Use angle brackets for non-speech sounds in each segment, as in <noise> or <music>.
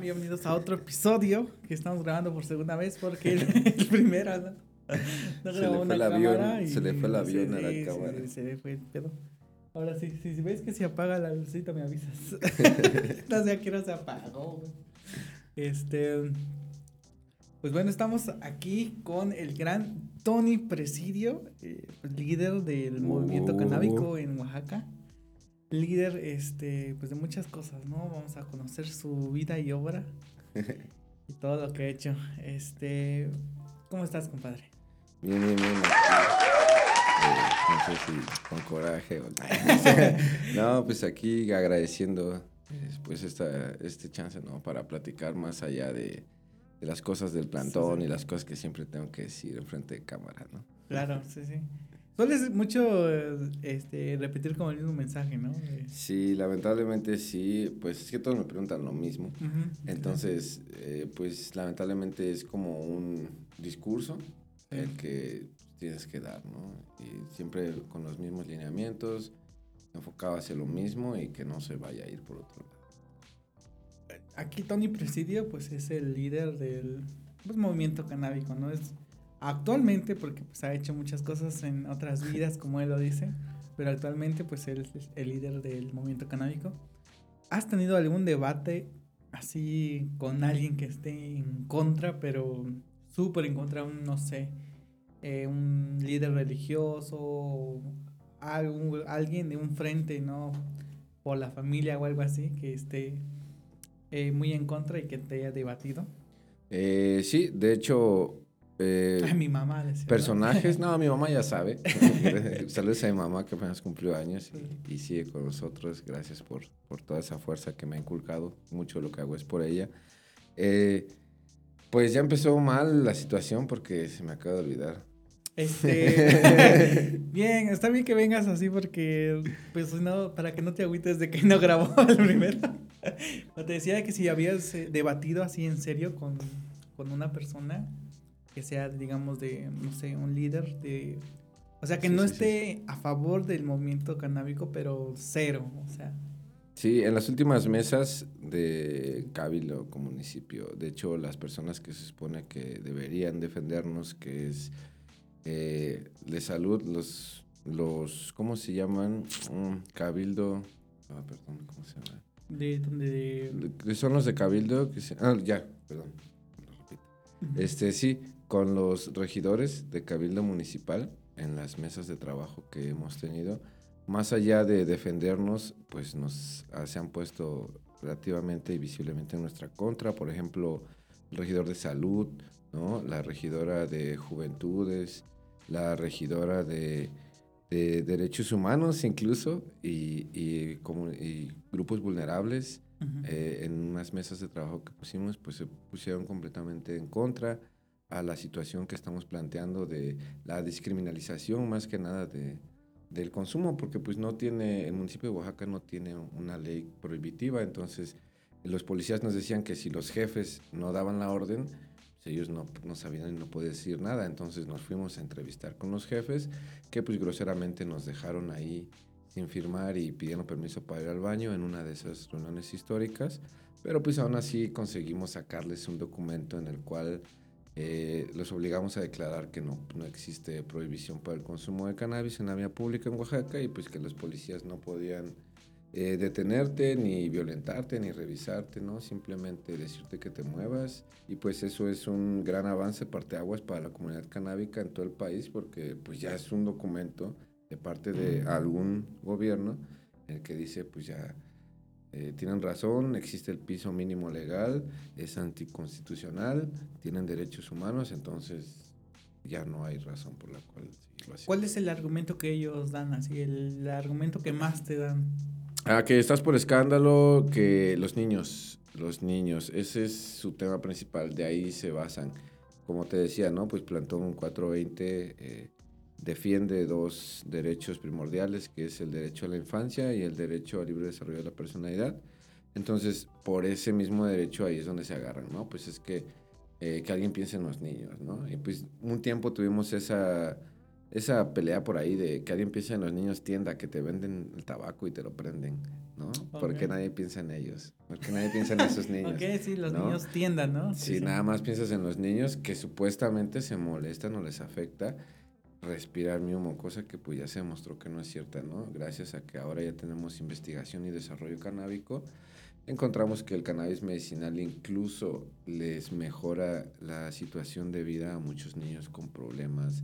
Bienvenidos a otro episodio que estamos grabando por segunda vez porque el, el primero no, no Se le fue el avión, y se le fue el avión a la sí, cámara. sí, se le fue el pedo. Ahora sí, si ves que se apaga la lucita me avisas. <laughs> no sé a qué hora se apagó. Este, pues bueno, estamos aquí con el gran Tony Presidio, eh, líder del movimiento Uh. canábico en Oaxaca. Líder, este, pues de muchas cosas, ¿no? Vamos a conocer su vida y obra <laughs> y todo lo que ha hecho. Este, ¿cómo estás, compadre? Bien, bien, bien. eh, no sé si con coraje o no. <laughs> no, pues aquí agradeciendo eh, pues esta, este chance, ¿no? Para platicar más allá de, de las cosas del plantón Sí, sí. y las cosas que siempre tengo que decir enfrente de cámara, ¿no? Claro, sí, sí. Sueles mucho este, repetir como el mismo mensaje, ¿no? Eh, Sí, lamentablemente sí, pues es que todos me preguntan lo mismo. Entonces, eh, pues lamentablemente es como un discurso el que tienes que dar, ¿no? Y siempre con los mismos lineamientos, enfocado hacia lo mismo y que no se vaya a ir por otro lado. Aquí Tony Presidio, pues es el líder del pues, movimiento canábico, ¿no? Es actualmente, porque pues ha hecho muchas cosas en otras vidas, como él lo dice, pero actualmente pues él es el líder del movimiento canábico. ¿Has tenido algún debate así con alguien que esté en contra, pero súper en contra, un, no sé, eh, un líder religioso, algún, alguien de un frente, ¿no? Por la familia o algo así, que esté eh, muy en contra y que te haya debatido. Eh, sí, de hecho, eh, Ay, mi mamá decía. ¿no? personajes, no, mi mamá ya sabe. <laughs> <laughs> Saludos a mi mamá que apenas cumplió años y, y sigue con nosotros. Gracias por, por toda esa fuerza que me ha inculcado. Mucho de lo que hago es por ella. Eh, pues ya empezó mal la situación porque se me acaba de olvidar. Este, <laughs> bien, está bien que vengas así porque, pues, no, para que no te agüites de que no grabó el primero. Te decía que si habías eh, debatido así en serio con, con una persona que sea, digamos, de, no sé, un líder de... O sea, que Sí, no sí, sí. esté a favor del movimiento canábico, pero cero, o sea. Sí, en las últimas mesas de Cabildo como municipio, de hecho, las personas que se supone que deberían defendernos, que es eh, de salud, los, los, ¿cómo se llaman? Mm, Cabildo, ah, perdón, ¿cómo se llama? De donde... De, son los de Cabildo, que se- ah, ya, perdón. Este, sí, con los regidores de Cabildo Municipal en las mesas de trabajo que hemos tenido, más allá de defendernos, pues nos ah, se han puesto relativamente y visiblemente en nuestra contra. Por ejemplo, el regidor de salud, ¿no? la regidora de juventudes, la regidora de, de derechos humanos incluso y, y, comu- y grupos vulnerables Ujú. eh, en unas mesas de trabajo que pusimos, pues se pusieron completamente en contra a la situación que estamos planteando de la descriminalización más que nada de, del consumo, porque pues no tiene, el municipio de Oaxaca no tiene una ley prohibitiva, entonces los policías nos decían que si los jefes no daban la orden, pues, ellos no, no sabían y no podían decir nada, entonces nos fuimos a entrevistar con los jefes, que pues groseramente nos dejaron ahí sin firmar y pidiendo permiso para ir al baño en una de esas reuniones históricas, pero pues aún así conseguimos sacarles un documento en el cual eh, los obligamos a declarar que no, no existe prohibición para el consumo de cannabis en la vía pública en Oaxaca y pues que los policías no podían eh, detenerte, ni violentarte, ni revisarte, ¿no? Simplemente decirte que te muevas y pues eso es un gran avance parteaguas para la comunidad canábica en todo el país porque pues ya es un documento de parte de algún gobierno en el que dice pues ya eh, tienen razón, existe el piso mínimo legal, es anticonstitucional, tienen derechos humanos, entonces ya no hay razón por la cual. ¿Cuál es el argumento que ellos dan? Así, el, el argumento que más te dan. Ah, que estás por escándalo, que los niños, los niños, ese es su tema principal, de ahí se basan. Como te decía, ¿no? Pues Plantón 420 eh, defiende dos derechos primordiales, que es el derecho a la infancia y el derecho al libre desarrollo de la personalidad. Entonces, por ese mismo derecho ahí es donde se agarran, ¿no? Pues es que, eh, que alguien piense en los niños, ¿no? Y pues un tiempo tuvimos esa, esa pelea por ahí de que alguien piensa en los niños tienda, que te venden el tabaco y te lo prenden, ¿no? Porque nadie piensa en ellos, porque nadie piensa en esos <laughs> niños. ok, sí, los niños tiendan, ¿no? Sí, nada más piensas en los niños que supuestamente se molestan o les afecta respirar mi humo, cosa que pues ya se demostró que no es cierta, ¿no? Gracias a que ahora ya tenemos investigación y desarrollo canábico, encontramos que el cannabis medicinal incluso les mejora la situación de vida a muchos niños con problemas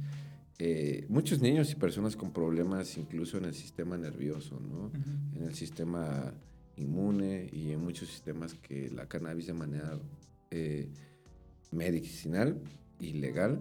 eh, muchos niños y personas con problemas incluso en el sistema nervioso, ¿no? En el sistema inmune y en muchos sistemas que la cannabis de manera eh, medicinal y legal,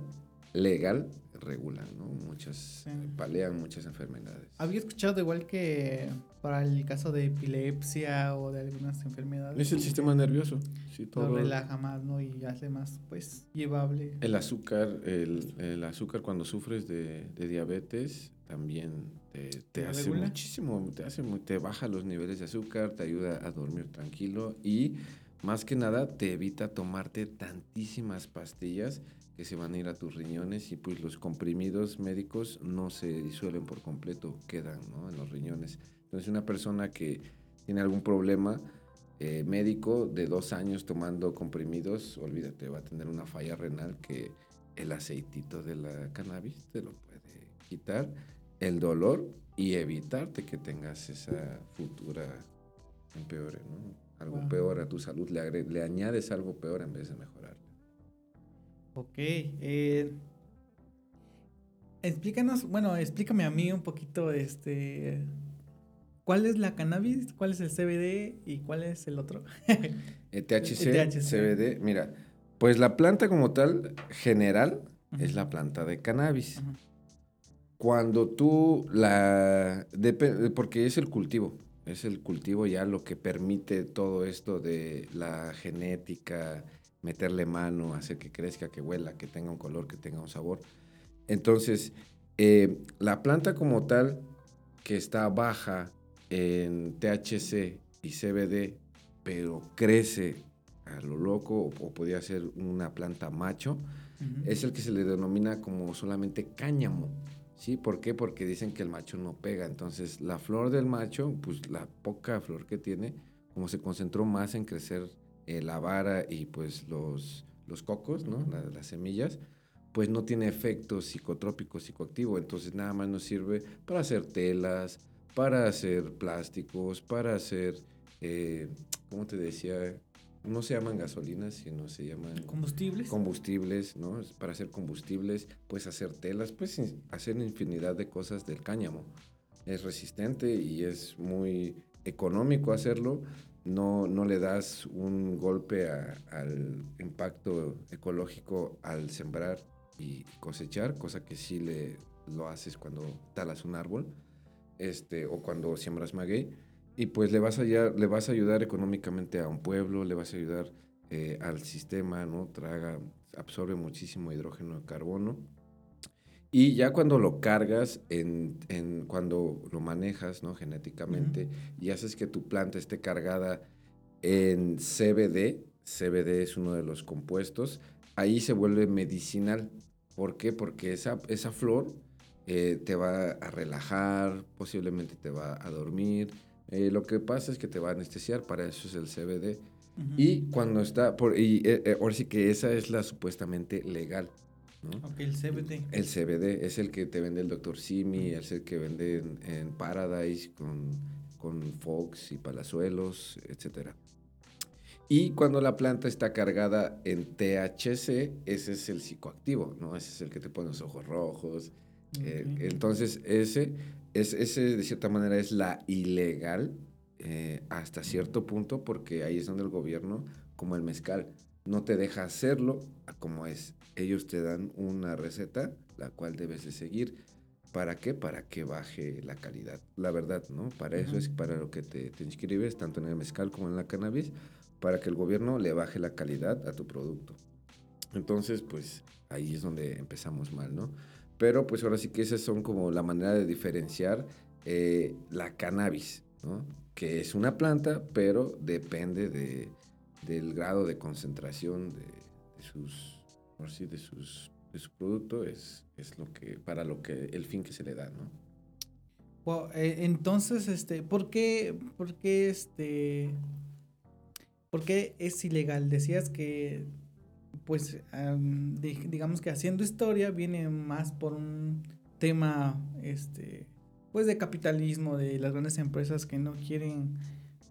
legal, regulan, ¿no? Muchas, palean muchas enfermedades. Había escuchado igual que para el caso de epilepsia o de algunas enfermedades. Es el sistema nervioso, sí, todo. Lo relaja más, ¿no? Y hace más, pues, llevable. El azúcar, el, el azúcar cuando sufres de, de diabetes también te, te hace muchísimo, te hace, te baja los niveles de azúcar, te ayuda a dormir tranquilo y más que nada te evita tomarte tantísimas pastillas que se van a ir a tus riñones y pues los comprimidos médicos no se disuelven por completo, quedan en los riñones. Entonces una persona que tiene algún problema eh, médico de dos años tomando comprimidos, olvídate, va a tener una falla renal que el aceitito de la cannabis te lo puede quitar, el dolor y evitarte que tengas esa futura empeore, ¿no? Algo peor a tu salud, le, le añades algo peor en vez de mejorar. Ok. Eh, explícanos, bueno, explícame a mí un poquito, este, ¿cuál es la cannabis? ¿Cuál es el CBD y cuál es el otro? <laughs> el THC, CBD, mira, pues la planta como tal, general, es la planta de cannabis. Cuando tú la, porque es el cultivo, es el cultivo ya lo que permite todo esto de la genética, meterle mano, hacer que crezca, que huela, que tenga un color, que tenga un sabor. Entonces, eh, la planta como tal, que está baja en THC y CBD, pero crece a lo loco, o, podría ser una planta macho, es el que se le denomina como solamente cáñamo. ¿Sí? ¿Por qué? Porque dicen que el macho no pega. Entonces, la flor del macho, pues la poca flor que tiene, como se concentró más en crecer eh, la vara y pues los, los cocos, ¿no? las semillas, pues no tiene efecto psicotrópico, psicoactivo. Entonces nada más nos sirve para hacer telas, para hacer plásticos, para hacer, eh, ¿cómo te decía? No se llaman gasolinas, sino se llaman... Combustibles. Combustibles, ¿no? Para hacer combustibles, puedes hacer telas, puedes hacer infinidad de cosas del cáñamo. Es resistente y es muy económico hacerlo no, no le das un golpe al impacto ecológico al sembrar y cosechar, cosa que sí le, lo haces cuando talas un árbol este, o cuando siembras maguey. Y pues le vas, a, le vas a ayudar económicamente a un pueblo, le vas a ayudar eh, al sistema, ¿no? Traga, absorbe muchísimo hidrógeno de carbono y ya cuando lo cargas, en, en cuando lo manejas ¿no? genéticamente y haces que tu planta esté cargada en CBD, CBD es uno de los compuestos, ahí se vuelve medicinal. ¿Por qué? Porque esa, esa flor eh, te va a relajar, posiblemente te va a dormir. Eh, lo que pasa es que te va a anestesiar, para eso es el CBD. Y cuando está, por, y eh, ahora sí que esa es la supuestamente legal el CBD. El CBD es el que te vende el Dr. Simi, es el que vende en, Paradise con, con, Fox y Palazuelos, etc. Y cuando la planta está cargada en THC, ese es el psicoactivo, ¿no? Ese es el que te pone los ojos rojos. Eh, entonces, ese, es, ese de cierta manera es la ilegal eh, hasta cierto punto, porque ahí es donde el gobierno, como el mezcal, no te deja hacerlo como es. Ellos te dan una receta, la cual debes de seguir. ¿Para qué? Para que baje la calidad. La verdad, ¿no? Para eso es para lo que te, te, inscribes, tanto en el mezcal como en la cannabis, para que el gobierno le baje la calidad a tu producto. Entonces, pues ahí es donde empezamos mal, ¿no? Pero pues ahora sí que esas son como la manera de diferenciar eh, la cannabis, ¿no? Que es una planta, pero depende de, del grado de concentración de, sus, de sus su producto es, es lo que, para lo que, el fin que se le da, ¿no? Eh, entonces, este, ¿por qué, por qué este, por qué es ilegal? Decías que, pues, digamos que haciendo historia viene más por un tema, este, pues, de capitalismo de las grandes empresas que no quieren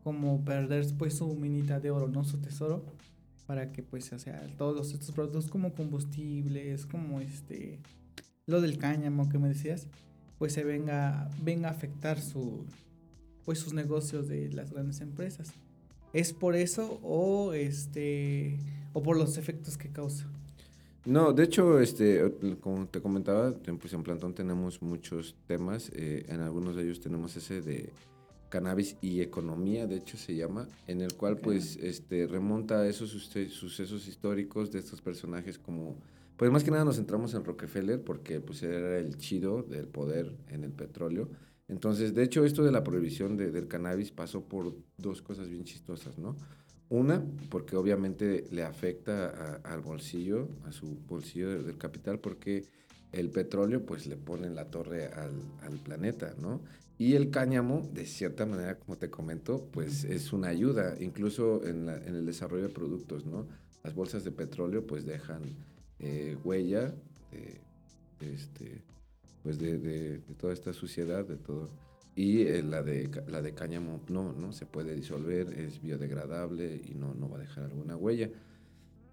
como perder, pues, su minita de oro, ¿no? Su tesoro para que pues o sea todos estos productos como combustibles como este lo del cáñamo que me decías pues se venga venga a afectar su pues sus negocios de las grandes empresas es por eso o este o por los efectos que causa no, de hecho, este, como te comentaba, pues en Plantón tenemos muchos temas. Eh, en algunos de ellos tenemos ese de Cannabis y Economía, de hecho se llama, en el cual pues este, remonta a esos sucesos históricos de estos personajes como, pues más que nada nos centramos en Rockefeller porque pues era el chido del poder en el petróleo. Entonces, de hecho, esto de la prohibición del cannabis pasó por dos cosas bien chistosas, ¿no? Una, porque obviamente le afecta al bolsillo, a su bolsillo del capital, porque el petróleo pues le pone la torre al, al, planeta, ¿no? Y el cáñamo, de cierta manera, como te comento, pues es una ayuda, incluso en, el desarrollo de productos, ¿no? Las bolsas de petróleo pues dejan eh, huella de, este, pues de, toda esta suciedad, de todo. Y eh, la, de, la de cáñamo no, ¿no? Se puede disolver, es biodegradable y no, no va a dejar alguna huella.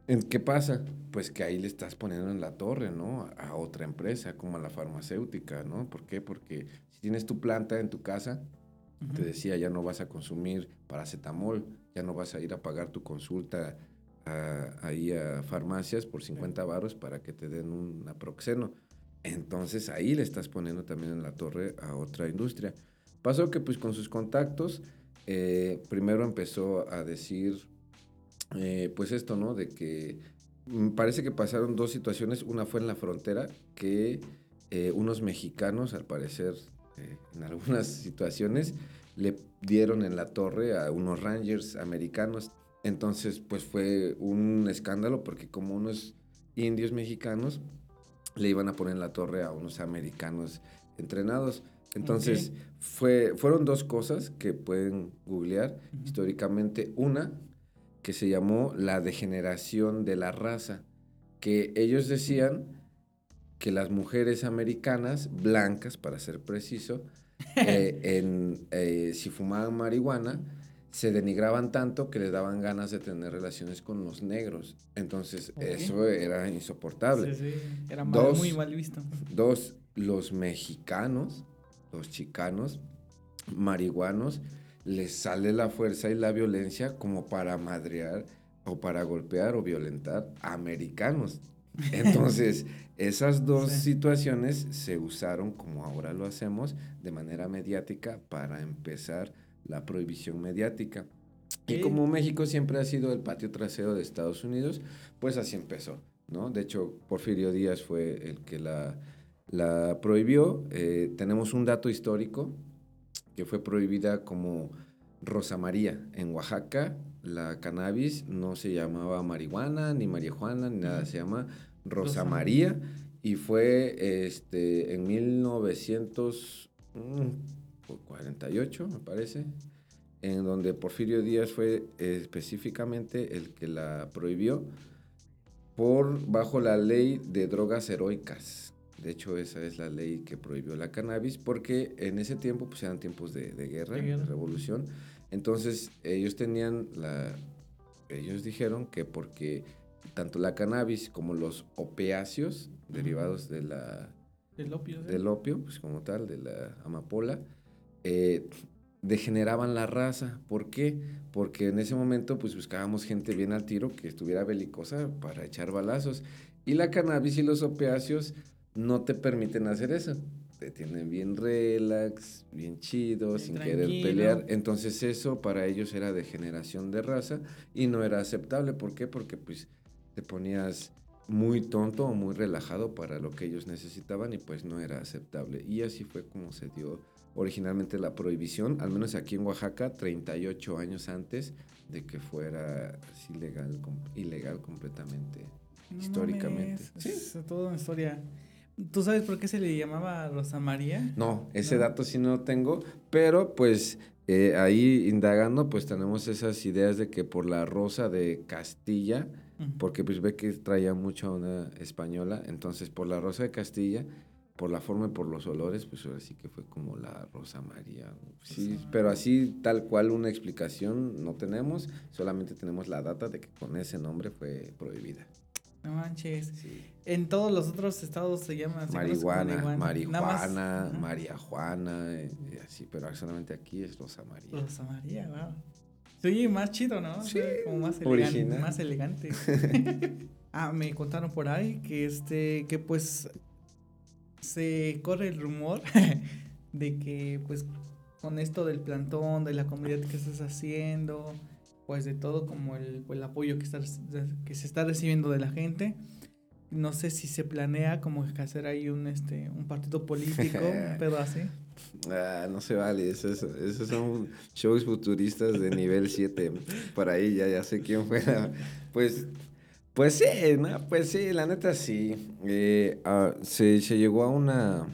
¿Qué pasa? Pues que ahí le estás poniendo en la torre, ¿no? A otra empresa, como a la farmacéutica, ¿no? ¿Por qué? Porque si tienes tu planta en tu casa, te decía, ya no vas a consumir paracetamol, ya no vas a ir a pagar tu consulta ahí a farmacias por 50 baros para que te den un aproxeno. Entonces ahí le estás poniendo también en la torre a otra industria. Pasó que pues con sus contactos, eh, primero empezó a decir eh, pues esto, ¿no? De que mm, parece que pasaron dos situaciones. Una fue en la frontera, que eh, unos mexicanos, al parecer, eh, en algunas <laughs> situaciones, le dieron en la torre a unos rangers americanos. Entonces, pues fue un escándalo porque como unos indios mexicanos le iban a poner en la torre a unos americanos entrenados. Entonces, fue, fueron dos cosas que pueden googlear históricamente. Una, que se llamó la degeneración de la raza, que ellos decían que las mujeres americanas, blancas para ser preciso, <laughs> eh, en, eh, si fumaban marihuana, se denigraban tanto que les daban ganas de tener relaciones con los negros. Entonces, eso era insoportable. Sí, sí. Era muy mal visto. Dos, los mexicanos, los chicanos, marihuanos, les sale la fuerza y la violencia como para madrear o para golpear o violentar a americanos. <laughs> Entonces, esas dos situaciones se usaron, como ahora lo hacemos, de manera mediática para empezar la prohibición mediática. Y como México siempre ha sido el patio trasero de Estados Unidos, pues así empezó, ¿no? De hecho, Porfirio Díaz fue el que la, la prohibió. Eh, tenemos un dato histórico que fue prohibida como Rosa María. En Oaxaca, la cannabis no se llamaba marihuana, ni marihuana, ni nada, se llama Rosa, María. Y fue este, en 1948, mm, me parece, en donde Porfirio Díaz fue específicamente el que la prohibió por bajo la ley de drogas heroicas. De hecho, esa es la ley que prohibió la cannabis porque en ese tiempo pues eran tiempos de, guerra, de revolución. Entonces, ellos tenían la... Ellos dijeron que porque tanto la cannabis como los opiáceos derivados de la... Del opio. Del opio, pues como tal, de la amapola, eh, degeneraban la raza. ¿Por qué? Porque en ese momento pues buscábamos gente bien al tiro que estuviera belicosa para echar balazos. Y la cannabis y los opiáceos no te permiten hacer eso. Te tienen bien relax, bien chido, sin querer pelear. Entonces eso para ellos era degeneración de raza y no era aceptable. ¿Por qué? Porque pues te ponías muy tonto o muy relajado para lo que ellos necesitaban y pues no era aceptable. Y así fue como se dio originalmente la prohibición, al menos aquí en Oaxaca, 38 años antes de que fuera ilegal, ilegal completamente históricamente. sí. Es toda una historia. ¿Tú sabes por qué se le llamaba Rosa María? No, ese dato sí no tengo, pero pues eh, ahí indagando, pues tenemos esas ideas de que por la rosa de Castilla, porque pues ve que traía mucho una española, entonces por la rosa de Castilla, por la forma y por los olores, pues ahora sí que fue como la Rosa María. Sí, pero así tal cual una explicación no tenemos, solamente tenemos la data de que con ese nombre fue prohibida. No manches. En todos los otros estados se llama marihuana, marihuana, María Juana, eh, así, pero solamente aquí es Rosa María. Rosa María, wow. Se oye más chido, ¿no? Sí, como más elegante. Más elegante. <laughs> ah, me contaron por ahí que este, que pues se corre el rumor <laughs> de que pues con esto del plantón, de la comunidad que estás haciendo, pues de todo como el, el apoyo que, está, que se está recibiendo de la gente. No sé si se planea como hacer ahí un, este, un partido político, <laughs> un pedo así. Ah, no se vale, esos, esos son shows futuristas de nivel 7. Por ahí ya, ya sé quién fuera. Pues pues sí, ¿no? Pues sí, la neta sí. Eh, ah, se, llegó a una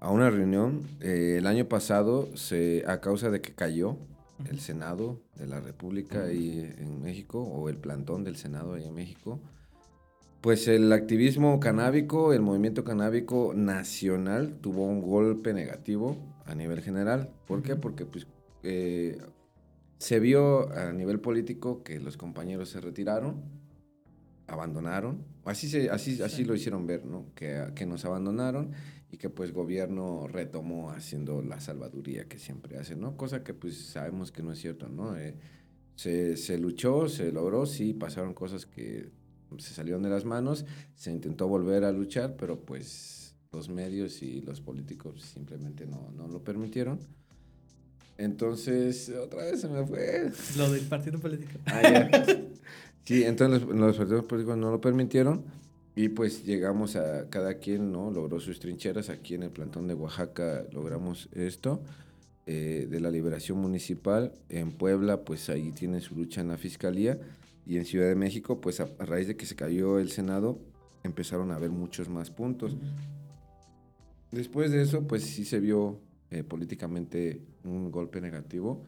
a una reunión eh, el año pasado se, a causa de que cayó el Senado de la República ahí en México o el plantón del Senado ahí en México. Pues el activismo canábico, el movimiento canábico nacional tuvo un golpe negativo a nivel general. ¿Por qué? Porque pues eh, se vio a nivel político que los compañeros se retiraron, abandonaron, así, se, así, así lo hicieron ver, ¿no? Que, que nos abandonaron y que pues gobierno retomó haciendo la salvaduría que siempre hace, ¿no? Cosa que pues sabemos que no es cierto, ¿no? Eh, se, se, luchó, se logró, sí, pasaron cosas que se salieron de las manos, se intentó volver a luchar, pero pues los medios y los políticos simplemente no, no lo permitieron. Entonces, otra vez se me fue. Lo del partido político. Ah, ya. Sí, entonces los, partidos políticos no lo permitieron y pues llegamos a cada quien, ¿no? Logró sus trincheras. Aquí en el plantón de Oaxaca logramos esto. Eh, de la liberación municipal. En Puebla, pues ahí tiene su lucha en la fiscalía. Y en Ciudad de México, pues a, raíz de que se cayó el Senado, empezaron a haber muchos más puntos. Después de eso, pues sí se vio eh, políticamente un golpe negativo,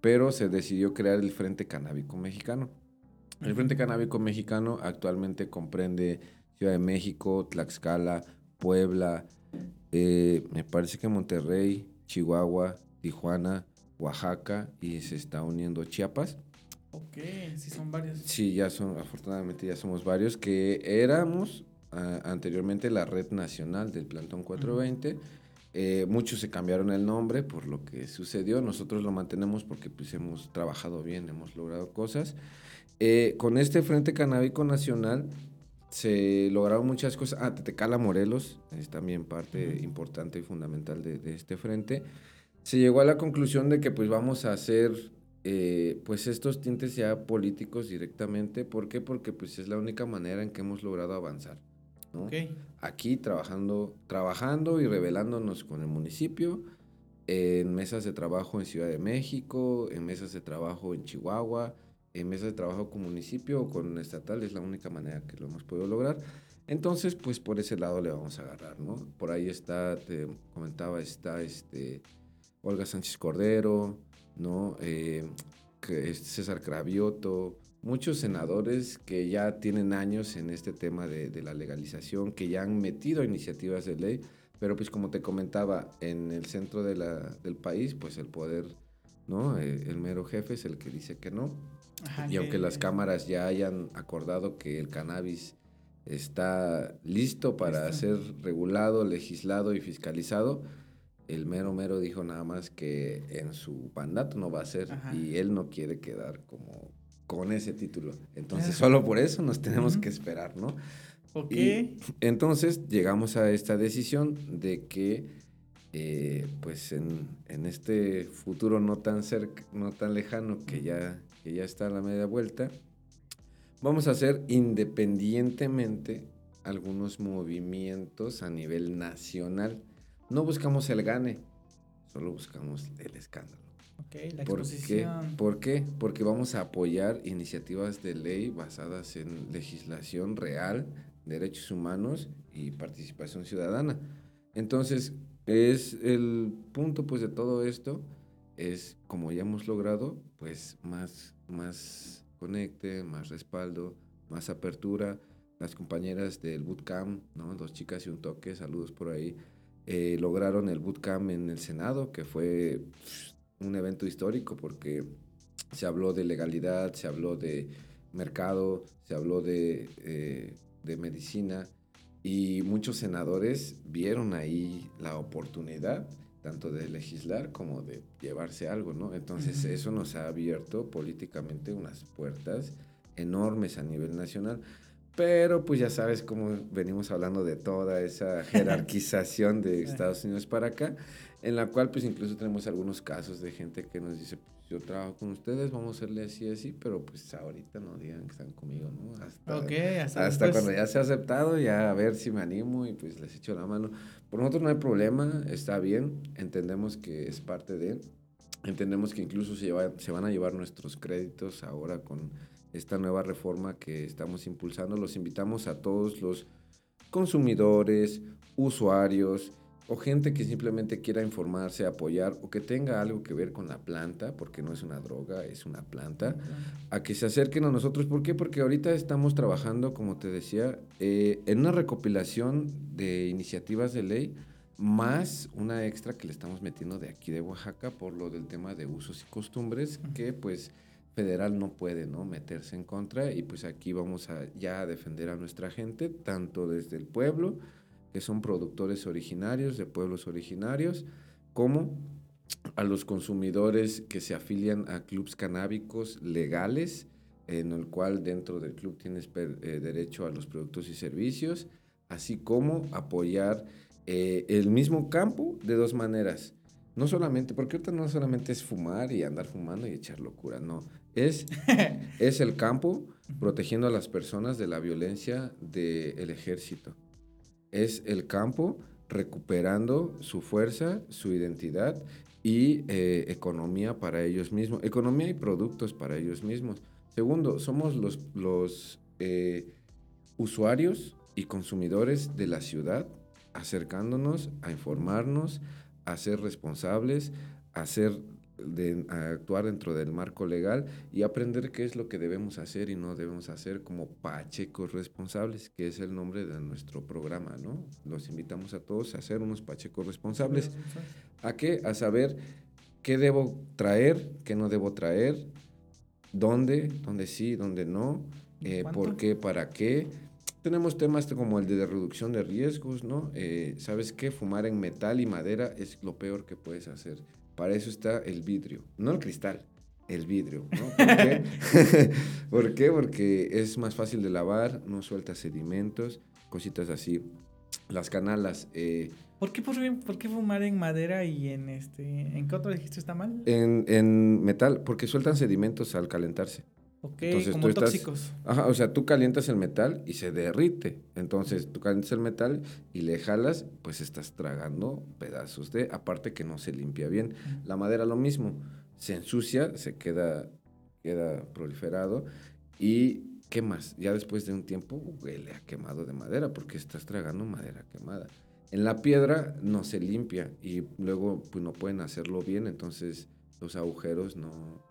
pero se decidió crear el Frente Canábico Mexicano. El Frente Canábico Mexicano actualmente comprende Ciudad de México, Tlaxcala, Puebla, eh, me parece que Monterrey, Chihuahua, Tijuana, Oaxaca y se está uniendo Chiapas. Ok, sí son varios. Sí, ya son, afortunadamente ya somos varios, que éramos anteriormente la red nacional del Plantón 420. Eh, muchos se cambiaron el nombre por lo que sucedió. Nosotros lo mantenemos porque pues, hemos trabajado bien, hemos logrado cosas. Eh, con este Frente Canábico Nacional se lograron muchas cosas. Ah, Tetecala Morelos es también parte importante y fundamental de, este frente. Se llegó a la conclusión de que pues vamos a hacer eh, pues estos tintes ya políticos directamente. ¿Por qué? Porque pues es la única manera en que hemos logrado avanzar. Aquí trabajando, trabajando y revelándonos con el municipio, en mesas de trabajo en Ciudad de México, en mesas de trabajo en Chihuahua, en mesas de trabajo con municipio o con estatal, es la única manera que lo hemos podido lograr. Entonces, pues por ese lado le vamos a agarrar, ¿no? Por ahí está, te comentaba, está este, Olga Sánchez Cordero, ¿no? Eh, César Cravioto, muchos senadores que ya tienen años en este tema de, la legalización, que ya han metido iniciativas de ley, pero pues como te comentaba, en el centro de la, del país, pues el poder, ¿no? Eh, el, mero jefe es el que dice que no. Y aunque las cámaras ya hayan acordado que el cannabis está listo para ser regulado, legislado y fiscalizado, el mero mero dijo nada más que en su mandato no va a ser y él no quiere quedar como con ese título. Entonces, solo por eso nos tenemos que esperar, ¿no? Ok. entonces llegamos a esta decisión de que, eh, pues en, este futuro no tan cerca, no tan lejano, que ya, que ya está a la media vuelta, vamos a hacer independientemente algunos movimientos a nivel nacional. No buscamos el gane, solo buscamos el escándalo. Ok, la ¿Por qué? ¿Por qué? Porque vamos a apoyar iniciativas de ley basadas en legislación real, derechos humanos y participación ciudadana. Entonces, es el punto pues de todo esto es como ya hemos logrado, pues más más conecte, más respaldo, más apertura. Las compañeras del bootcamp, ¿no? Dos chicas y un toque, saludos por ahí. eh, lograron el bootcamp en el Senado, que fue pff, un evento histórico porque se habló de legalidad, se habló de mercado, se habló de, eh, de medicina y muchos senadores vieron ahí la oportunidad tanto de legislar como de llevarse algo, ¿no? Entonces eso nos ha abierto políticamente unas puertas enormes a nivel nacional. Pero pues ya sabes cómo venimos hablando de toda esa <laughs> jerarquización de. Estados Unidos para acá, en la cual pues incluso tenemos algunos casos de gente que nos dice, yo trabajo con ustedes, vamos a hacerle así, así, pero pues ahorita no digan que están conmigo, ¿no? Hasta, Ok, hasta, hasta después. cuando ya se ha aceptado, ya a ver si me animo y pues les echo la mano. Por nosotros no hay problema, está bien, entendemos que es parte de, entendemos que incluso se, lleva- se van a llevar nuestros créditos ahora con esta nueva reforma que estamos impulsando. Los invitamos a todos los consumidores, usuarios o gente que simplemente quiera informarse, apoyar o que tenga algo que ver con la planta, porque no es una droga, es una planta a que se acerquen a nosotros. ¿Por qué? Porque ahorita estamos trabajando, como te decía, eh, en una recopilación de iniciativas de ley, más una extra que le estamos metiendo de aquí de Oaxaca por lo del tema de usos y costumbres, que pues federal no puede ¿no? meterse en contra y pues aquí vamos a ya a defender a nuestra gente, tanto desde el pueblo, que son productores originarios de pueblos originarios, como a los consumidores que se afilian a clubes canábicos legales, en el cual dentro del club tienes per- eh, derecho a los productos y servicios, así como apoyar eh, el mismo campo de dos maneras. No solamente, porque ahorita no solamente es fumar y andar fumando y echar locura, no. Es, <laughs> es el campo protegiendo a las personas de la violencia del ejército. Es el campo recuperando su fuerza, su identidad y eh, economía para ellos mismos. Economía y productos para ellos mismos. Segundo, somos los, los eh, usuarios y consumidores de la ciudad acercándonos a informarnos, a ser responsables, a, ser de- a actuar dentro del marco legal y aprender qué es lo que debemos hacer y no debemos hacer como pachecos responsables, que es el nombre de nuestro programa, ¿no? Los invitamos a todos a ser unos pachecos responsables. ¿A qué? A saber qué debo traer, qué no debo traer, dónde, dónde sí, dónde no, eh, por qué, para qué. Tenemos temas como el de reducción de riesgos, ¿no? Eh, ¿Sabes qué? Fumar en metal y madera es lo peor que puedes hacer. Para eso está el vidrio, no el cristal, el vidrio, ¿no? ¿Por qué? <laughs> ¿Por qué? Porque es más fácil de lavar, no suelta sedimentos, cositas así. Las canalas, eh, ¿Por qué, por, por qué fumar en madera y en este. ¿En qué otro dijiste está mal? En, en metal, porque sueltan sedimentos al calentarse. Ok, entonces como tú estás- tóxicos. Ajá, o sea, tú calientas el metal y se derrite. Entonces tú calientas el metal y le jalas, pues estás tragando pedazos de, aparte que no se limpia bien. La madera lo mismo, se ensucia, se queda, queda proliferado y ¿qué más? Ya después de un tiempo huele a quemado de madera porque estás tragando madera quemada. En la piedra no se limpia y luego pues no pueden hacerlo bien, entonces los agujeros no,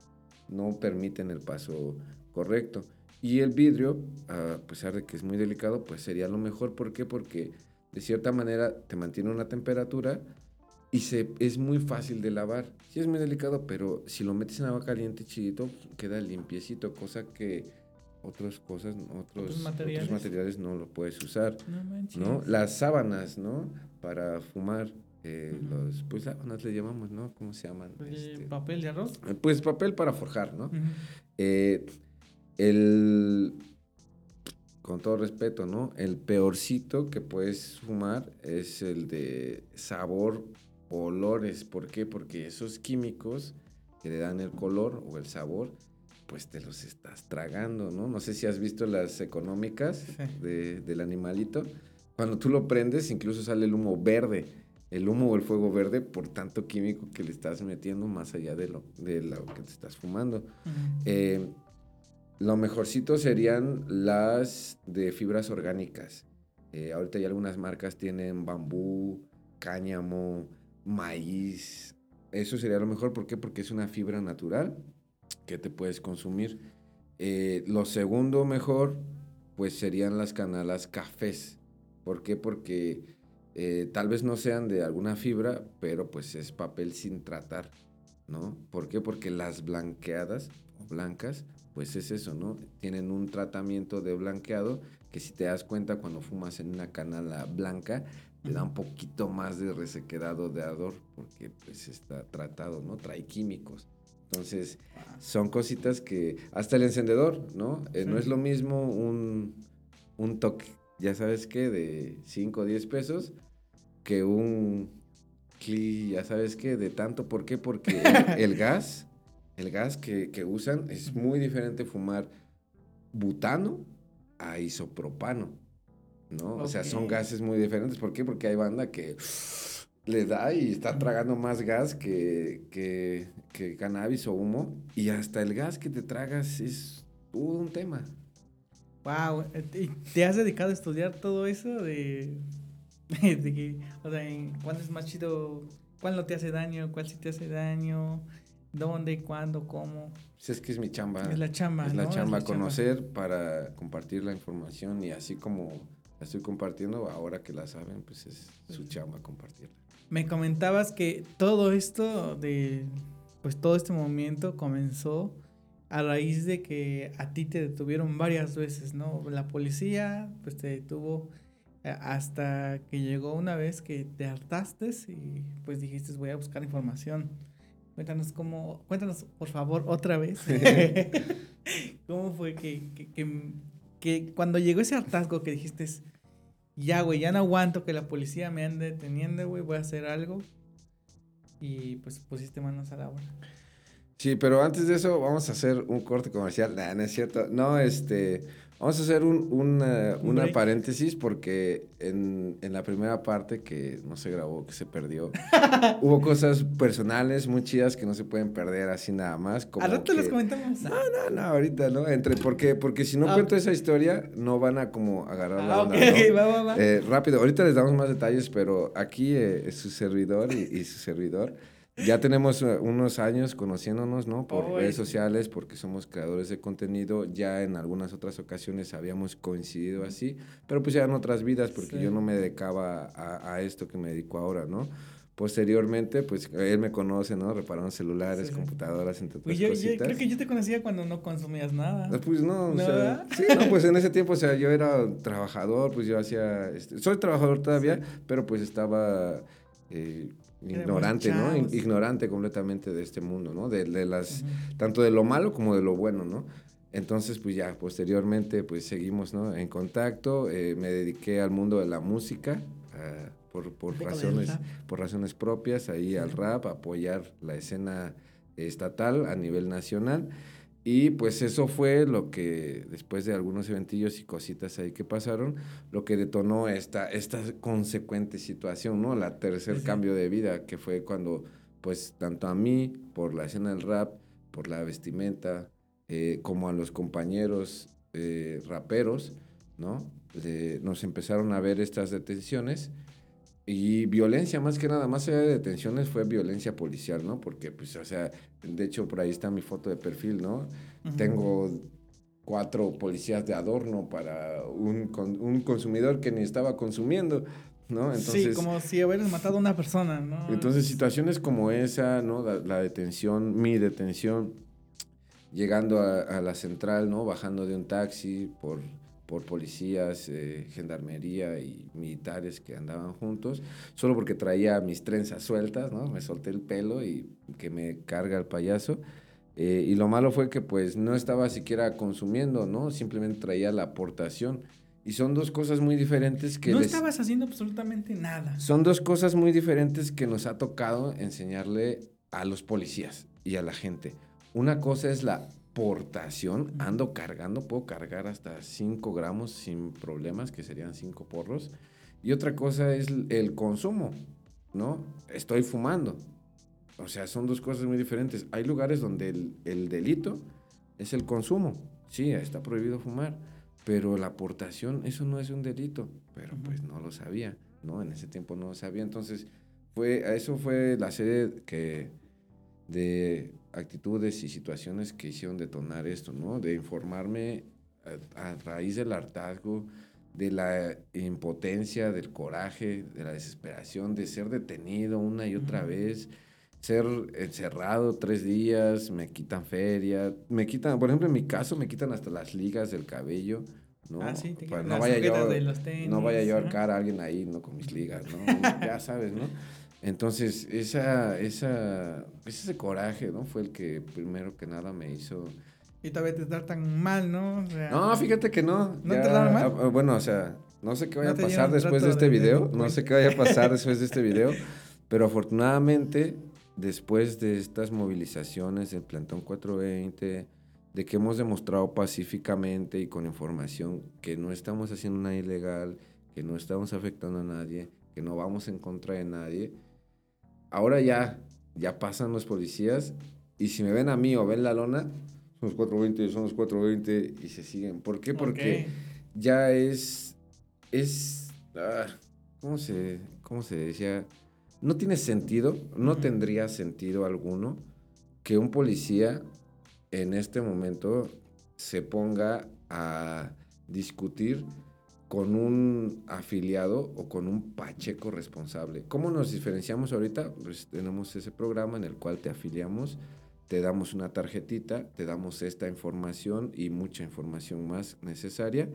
no permiten el paso correcto. Y el vidrio, a pesar de que es muy delicado, pues sería lo mejor. ¿Por qué? Porque de cierta manera te mantiene una temperatura y se, es muy fácil de lavar. Sí es muy delicado, pero si lo metes en agua caliente chidito, queda limpiecito, cosa que otras cosas, otros, otros materiales? materiales? no lo puedes usar. No manches. ¿no? Las sábanas, ¿no? Para fumar, eh, los, pues le llamamos, ¿no? ¿Cómo se llaman? El Este, papel de arroz. eh, pues papel para forjar, ¿no? Eh, el, con todo respeto, ¿no? El peorcito que puedes fumar es el de sabor olores. ¿Por qué? Porque esos químicos que le dan el color o el sabor, pues te los estás tragando, ¿no? No sé si has visto las económicas Sí. de- del animalito. Cuando tú lo prendes, incluso sale el humo verde. El humo o el fuego verde por tanto químico que le estás metiendo más allá de lo, de lo que te estás fumando. Eh, lo mejorcito serían las de fibras orgánicas. Eh, ahorita ya algunas marcas tienen bambú, cáñamo, maíz. Eso sería lo mejor. ¿Por qué? Porque es una fibra natural que te puedes consumir. Eh, lo segundo mejor, pues serían las canalas cafés. ¿Por qué? Porque eh, tal vez no sean de alguna fibra, pero pues es papel sin tratar, ¿no? ¿Por qué? Porque las blanqueadas o blancas, pues es eso, ¿no? Tienen un tratamiento de blanqueado que si te das cuenta cuando fumas en una canala blanca, te da un poquito más de resequedad o de ardor, porque pues está tratado, ¿no? Trae químicos. Entonces, son cositas que, hasta el encendedor, ¿no? Eh, no es lo mismo un, un toque ya sabes qué, de 5 o 10 pesos, que un cli, ya sabes qué, de tanto. ¿Por qué? Porque <laughs> el, gas, el gas que, usan es muy diferente fumar butano a isopropano, ¿no? O sea, son gases muy diferentes. ¿Por qué? Porque hay banda que <sniffs> le da y está tragando más gas que, que, que cannabis o humo. Y hasta el gas que te tragas es un tema. Wow, ¿te has dedicado a estudiar todo eso de, <laughs> de que, o sea, cuál es más chido, cuál no te hace daño, cuál sí te hace daño, dónde, cuándo, cómo? Pues es que es mi chamba. Es la chamba, Es la chamba, conocer para compartir la información y así como la estoy compartiendo, ahora que la saben, pues es su chamba compartirla. Me comentabas que todo esto de, pues todo este movimiento comenzó a raíz de que a ti te detuvieron varias veces, ¿no? La policía pues te detuvo eh, hasta que llegó una vez que te hartaste y pues dijiste voy a buscar información. Cuéntanos cómo, cuéntanos por favor otra vez. <laughs> <laughs> ¿Cómo fue que, que, que, cuando llegó ese hartazgo que dijiste, ya güey, ya no aguanto que la policía me ande deteniendo, güey, voy a hacer algo? Y pues pusiste manos a la obra. Sí, pero antes de eso vamos a hacer un corte comercial. Nah, no es cierto. No, este, vamos a hacer un, una, una paréntesis porque en, en, la primera parte que no se grabó, que se perdió, <laughs> hubo cosas personales muy chidas que no se pueden perder así nada más. Como ¿A rato les comentamos? No, no, no, ahorita, ¿no? Entre, porque, porque si no ah, cuento esa historia, no van a como agarrar la ah, onda, <laughs> va, va, va. Eh, rápido, ahorita les damos más detalles, pero aquí eh, es su servidor y, y su servidor ya tenemos eh, unos años conociéndonos, ¿no? Por redes sociales, porque somos creadores de contenido. Ya en algunas otras ocasiones habíamos coincidido así, pero pues en otras vidas, porque yo no me dedicaba a, esto que me dedico ahora, ¿no? Posteriormente, pues él me conoce, ¿no? Reparando celulares, computadoras, entre otras pues yo, creo que yo te conocía cuando no consumías nada. Ah, pues no, o sea, sí, no, pues en ese tiempo, o sea, yo era trabajador, pues yo hacía, este, soy trabajador todavía, pero pues estaba eh, ignorante, ¿no? Ignorante completamente de este mundo, ¿no? De, las, tanto de lo malo como de lo bueno, ¿no? Entonces, pues ya, posteriormente, pues seguimos, ¿no? En contacto, eh, me dediqué al mundo de la música, ah, por, por razones, por razones propias, ahí al rap, apoyar la escena estatal a nivel nacional. Y pues eso fue lo que, después de algunos eventillos y cositas ahí que pasaron, lo que detonó esta, esta consecuente situación, ¿no? La tercer cambio de vida, que fue cuando, pues, tanto a mí, por la escena del rap, por la vestimenta, eh, como a los compañeros eh, raperos, ¿no? nos empezaron a ver estas detenciones y violencia, más que nada, más allá de detenciones, fue violencia policial, ¿no? Porque, pues, o sea, de hecho, por ahí está mi foto de perfil, ¿no? Tengo cuatro policías de adorno para un, un consumidor que ni estaba consumiendo, ¿no? Entonces, sí, como si hubieras matado a una persona, ¿no? Entonces, situaciones como esa, ¿no? La, detención, mi detención, llegando a, a, la central, ¿no? Bajando de un taxi por por policías, eh, gendarmería y militares que andaban juntos, solo porque traía mis trenzas sueltas, ¿no? Me solté el pelo y que me carga el payaso. Eh, y lo malo fue que pues no estaba siquiera consumiendo, ¿no? Simplemente traía la aportación. Y son dos cosas muy diferentes que... No estabas haciendo absolutamente nada. Son dos cosas muy diferentes que nos ha tocado enseñarle a los policías y a la gente. Una cosa es la portación, ando cargando, puedo cargar hasta 5 gramos sin problemas, que serían 5 porros. Y otra cosa es el consumo, ¿no? Estoy fumando. O sea, son dos cosas muy diferentes. Hay lugares donde el, el delito es el consumo. Sí, está prohibido fumar, pero la aportación, eso no es un delito. Pero pues no lo sabía, ¿no? En ese tiempo no lo sabía. Entonces, fue, eso fue la serie que, de actitudes y situaciones que hicieron detonar esto, ¿no? De informarme a, a raíz del hartazgo, de la impotencia, del coraje, de la desesperación, de ser detenido una y otra vez, ser encerrado tres días, me quitan feria, me quitan, por ejemplo, en mi caso, me quitan hasta las ligas del cabello. ¿no? Ah, sí, te quitan no vaya yo, sujetas de los tenis, no vaya yo a ahorcar a alguien ahí, ¿no? Con mis ligas, ¿no? <laughs> ya sabes, ¿no? Entonces, esa, esa, ese coraje, ¿no? Fue el que primero que nada me hizo... Y todavía te tratan mal, ¿no? O sea, No, fíjate que no. ¿No ya, te trataron mal? ah, Bueno, o sea, no sé qué vaya ¿No a pasar después de este de- de video. No delincuente? sé qué vaya a pasar después de este video. <laughs> Pero afortunadamente, después de estas movilizaciones del Plantón 420, de que hemos demostrado pacíficamente y con información que no estamos haciendo nada ilegal, que no estamos afectando a nadie, que no vamos en contra de nadie, ahora ya, ya pasan los policías y si me ven a mí o ven la lona, son los 420, son los 420 y se siguen. ¿Por qué? Porque ya es, es, ah, ¿cómo se, cómo se decía? No tiene sentido, no tendría sentido alguno que un policía en este momento se ponga a discutir con un afiliado o con un pacheco responsable. ¿Cómo nos diferenciamos ahorita? Pues tenemos ese programa en el cual te afiliamos, te damos una tarjetita, te damos esta información y mucha información más necesaria.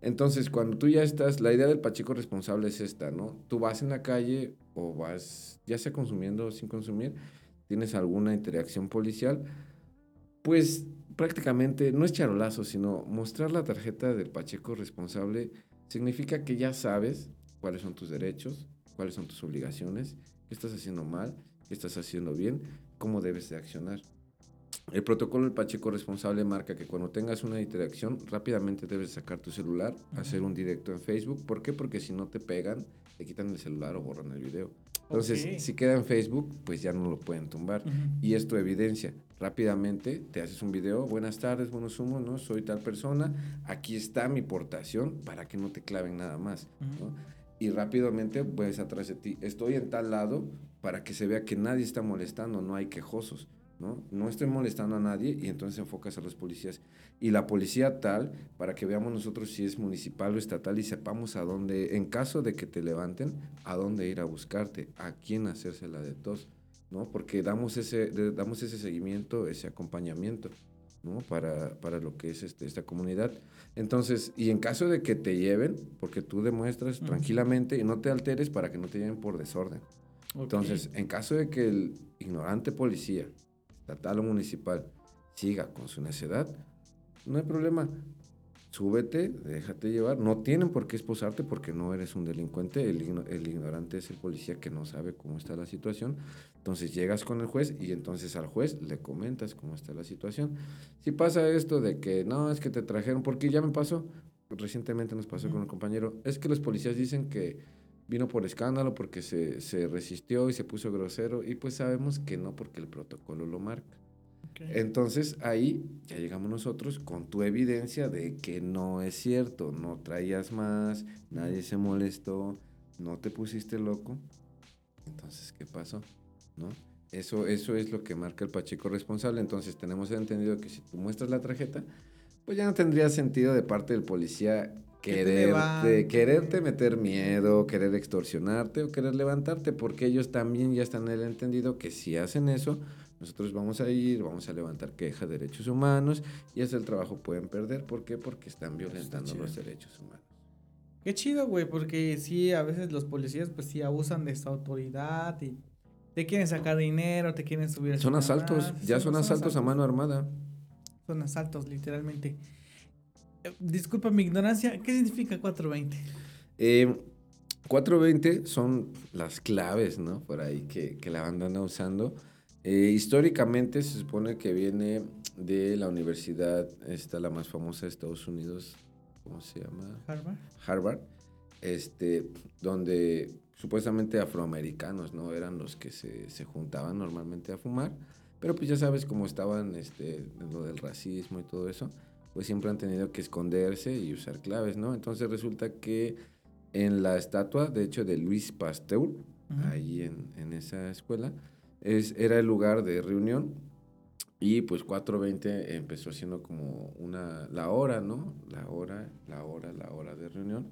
Entonces, cuando tú ya estás, la idea del pacheco responsable es esta, ¿no? Tú vas en la calle o vas, ya sea consumiendo o sin consumir, tienes alguna interacción policial, pues prácticamente no es charolazo, sino mostrar la tarjeta del Pacheco responsable significa que ya sabes cuáles son tus derechos, cuáles son tus obligaciones, qué estás haciendo mal, qué estás haciendo bien, cómo debes de accionar. El protocolo del Pacheco responsable marca que cuando tengas una interacción, rápidamente debes sacar tu celular, hacer un directo en Facebook. ¿Por qué? Porque si no te pegan, te quitan el celular o borran el video. Entonces, si queda en Facebook, pues ya no lo pueden tumbar. Y es tu evidencia. Rápidamente te haces un video. Buenas tardes, buenos humos, ¿no? Soy tal persona. Aquí está mi portación para que no te claven nada más. ¿no? Y rápidamente puedes atrás de ti. Estoy en tal lado para que se vea que nadie está molestando, no hay quejosos. ¿No? No estoy molestando a nadie y entonces enfocas a los policías. Y la policía tal, para que veamos nosotros si es municipal o estatal y sepamos a dónde, en caso de que te levanten, a dónde ir a buscarte, a quién hacérsela de tos, ¿no? Porque damos ese, damos ese seguimiento, ese acompañamiento, ¿no? Para, para lo que es este, esta comunidad. Entonces, y en caso de que te lleven, porque tú demuestras tranquilamente y no te alteres para que no te lleven por desorden. Entonces, en caso de que el ignorante policía, estatal o municipal, siga con su necedad, no hay problema. Súbete, déjate llevar. No tienen por qué esposarte porque no eres un delincuente. El, el ignorante es el policía que no sabe cómo está la situación. Entonces llegas con el juez y entonces al juez le comentas cómo está la situación. Si pasa esto de que no, es que te trajeron, porque ya me pasó, recientemente nos pasó con un compañero, es que los policías dicen que vino por escándalo porque se, se resistió y se puso grosero y pues sabemos que no porque el protocolo lo marca. Ok. Entonces ahí ya llegamos nosotros con tu evidencia de que no es cierto, no traías más, nadie se molestó, no te pusiste loco. Entonces, ¿qué pasó? ¿No? Eso, eso es lo que marca el Pacheco responsable. Entonces tenemos entendido que si tú muestras la tarjeta, pues ya no tendría sentido de parte del policía quererte, quererte meter miedo, querer extorsionarte o querer levantarte, porque ellos también ya están en el entendido que si hacen eso, nosotros vamos a ir, vamos a levantar quejas de derechos humanos y ese el trabajo pueden perder. ¿Por qué? Porque están violentando los derechos humanos. Qué chido, güey, porque sí, a veces los policías pues sí abusan de esta autoridad y te quieren sacar dinero, te quieren subir a Son asaltos, ya son asaltos a mano armada. Son asaltos, literalmente. Disculpa mi ignorancia, ¿qué significa 420? Eh, 420 son las claves, ¿no? Por ahí que, que la banda anda usando. Eh, históricamente se supone que viene de la universidad, esta la más famosa de Estados Unidos, ¿cómo se llama? Harvard. Harvard, este, donde supuestamente afroamericanos, ¿no? Eran los que se, se, juntaban normalmente a fumar, pero pues ya sabes cómo estaban este, lo del racismo y todo eso, pues siempre han tenido que esconderse y usar claves, ¿no? Entonces resulta que en la estatua, de hecho, de Luis Pasteur, ahí en, en, esa escuela, es, era el lugar de reunión y pues 4.20 empezó siendo como una, la hora, ¿no? La hora, la hora, la hora de reunión.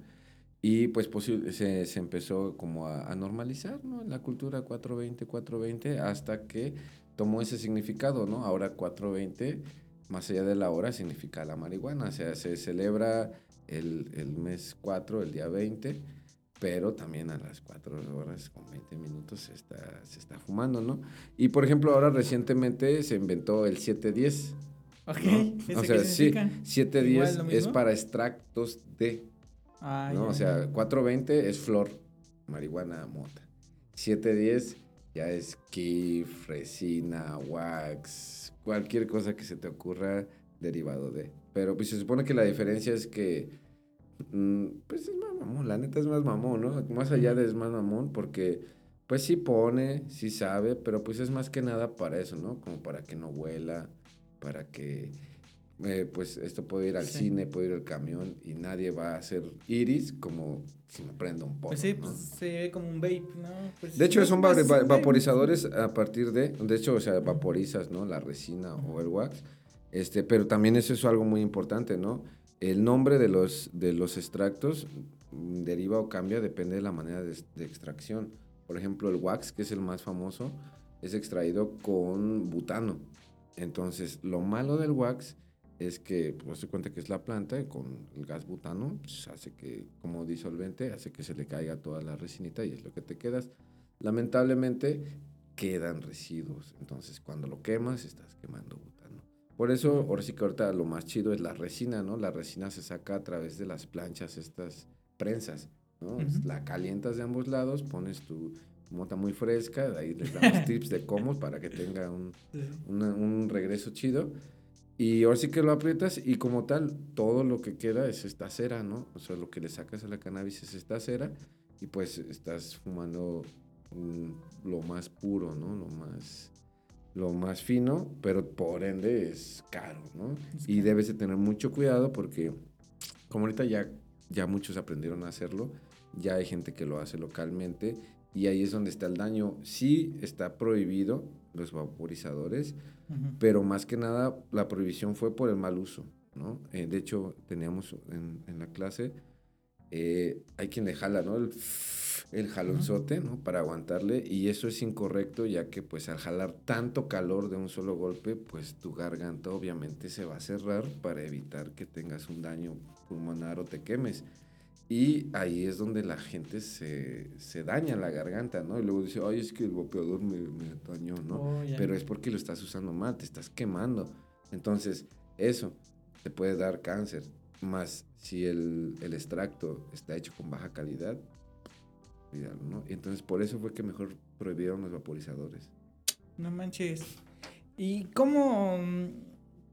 Y pues se, se empezó como a, normalizar, ¿no? La cultura 420, 420, hasta que tomó ese significado, ¿no? Ahora 420, más allá de la hora, significa la marihuana. O sea, se celebra el, el mes 4, el día 20, pero también a las 4 horas con 20 minutos se está, se está fumando, ¿no? Y por ejemplo, ahora recientemente se inventó el 710. Ok, <laughs> ¿no? O sea, sí, 710 es para extractos de Ah, ¿no? o sea, 420 es flor, marihuana, mota. 710 ya es kif, resina, wax, cualquier cosa que se te ocurra derivado de. Pero pues se supone que la diferencia es que, mm, pues es más mamón, la neta es más mamón, ¿no? Más allá de es más mamón porque, pues sí pone, sí sabe, pero pues es más que nada para eso, ¿no? Como para que no huela, para que eh, pues esto puede ir al cine, puede ir al camión y nadie va a hacer iris como si me prendo un poco. Pues sí, pues se ve como un vape, ¿no? Pues de hecho, son vaporizadores a partir de, de hecho, o sea, vaporizas, ¿no? La resina o el wax. Este, pero también eso es algo muy importante, ¿no? El nombre de los, de los extractos deriva o cambia, depende de la manera de, de extracción. Por ejemplo, el wax, que es el más famoso, es extraído con butano. Entonces, lo malo del wax es que, pues se cuenta que es la planta con el gas butano, pues, hace que, como disolvente, hace que se le caiga toda la resinita y es lo que te quedas. Lamentablemente, quedan residuos. Entonces, cuando lo quemas, estás quemando butano. Por eso, ahora sí que ahorita lo más chido es la resina, ¿no? La resina se saca a través de las planchas, estas prensas, ¿no? La calientas de ambos lados, pones tu mota muy fresca, ahí les damos <laughs> tips de cómo para que tenga un, un regreso chido. Y ahora sí que lo aprietas y como tal, todo lo que queda es esta cera, ¿no? O sea, lo que le sacas a la cannabis es esta cera y pues estás fumando lo más puro, ¿no? Lo más, lo más fino, pero por ende es caro, ¿no? y debes de tener mucho cuidado porque como ahorita ya, ya muchos aprendieron a hacerlo, ya hay gente que lo hace localmente y ahí es donde está el daño. Sí está prohibido los vaporizadores, pero más que nada la prohibición fue por el mal uso, ¿no? Eh, de hecho, teníamos en, en la clase, eh, hay quien le jala, ¿no? El, el jalonzote, ¿no? Para aguantarle, y eso es incorrecto, ya que pues al jalar tanto calor de un solo golpe, pues tu garganta obviamente se va a cerrar para evitar que tengas un daño pulmonar o te quemes. Y ahí es donde la gente se, se, daña la garganta, ¿no? Y luego dice, ay, es que el vapeador me, me dañó, ¿no? Oh, Pero es porque lo estás usando mal, te estás quemando. Entonces, eso te puede dar cáncer. Más si el, el extracto está hecho con baja calidad, cuidado, ¿no? Y entonces, por eso fue que mejor prohibieron los vaporizadores. No manches. ¿Y cómo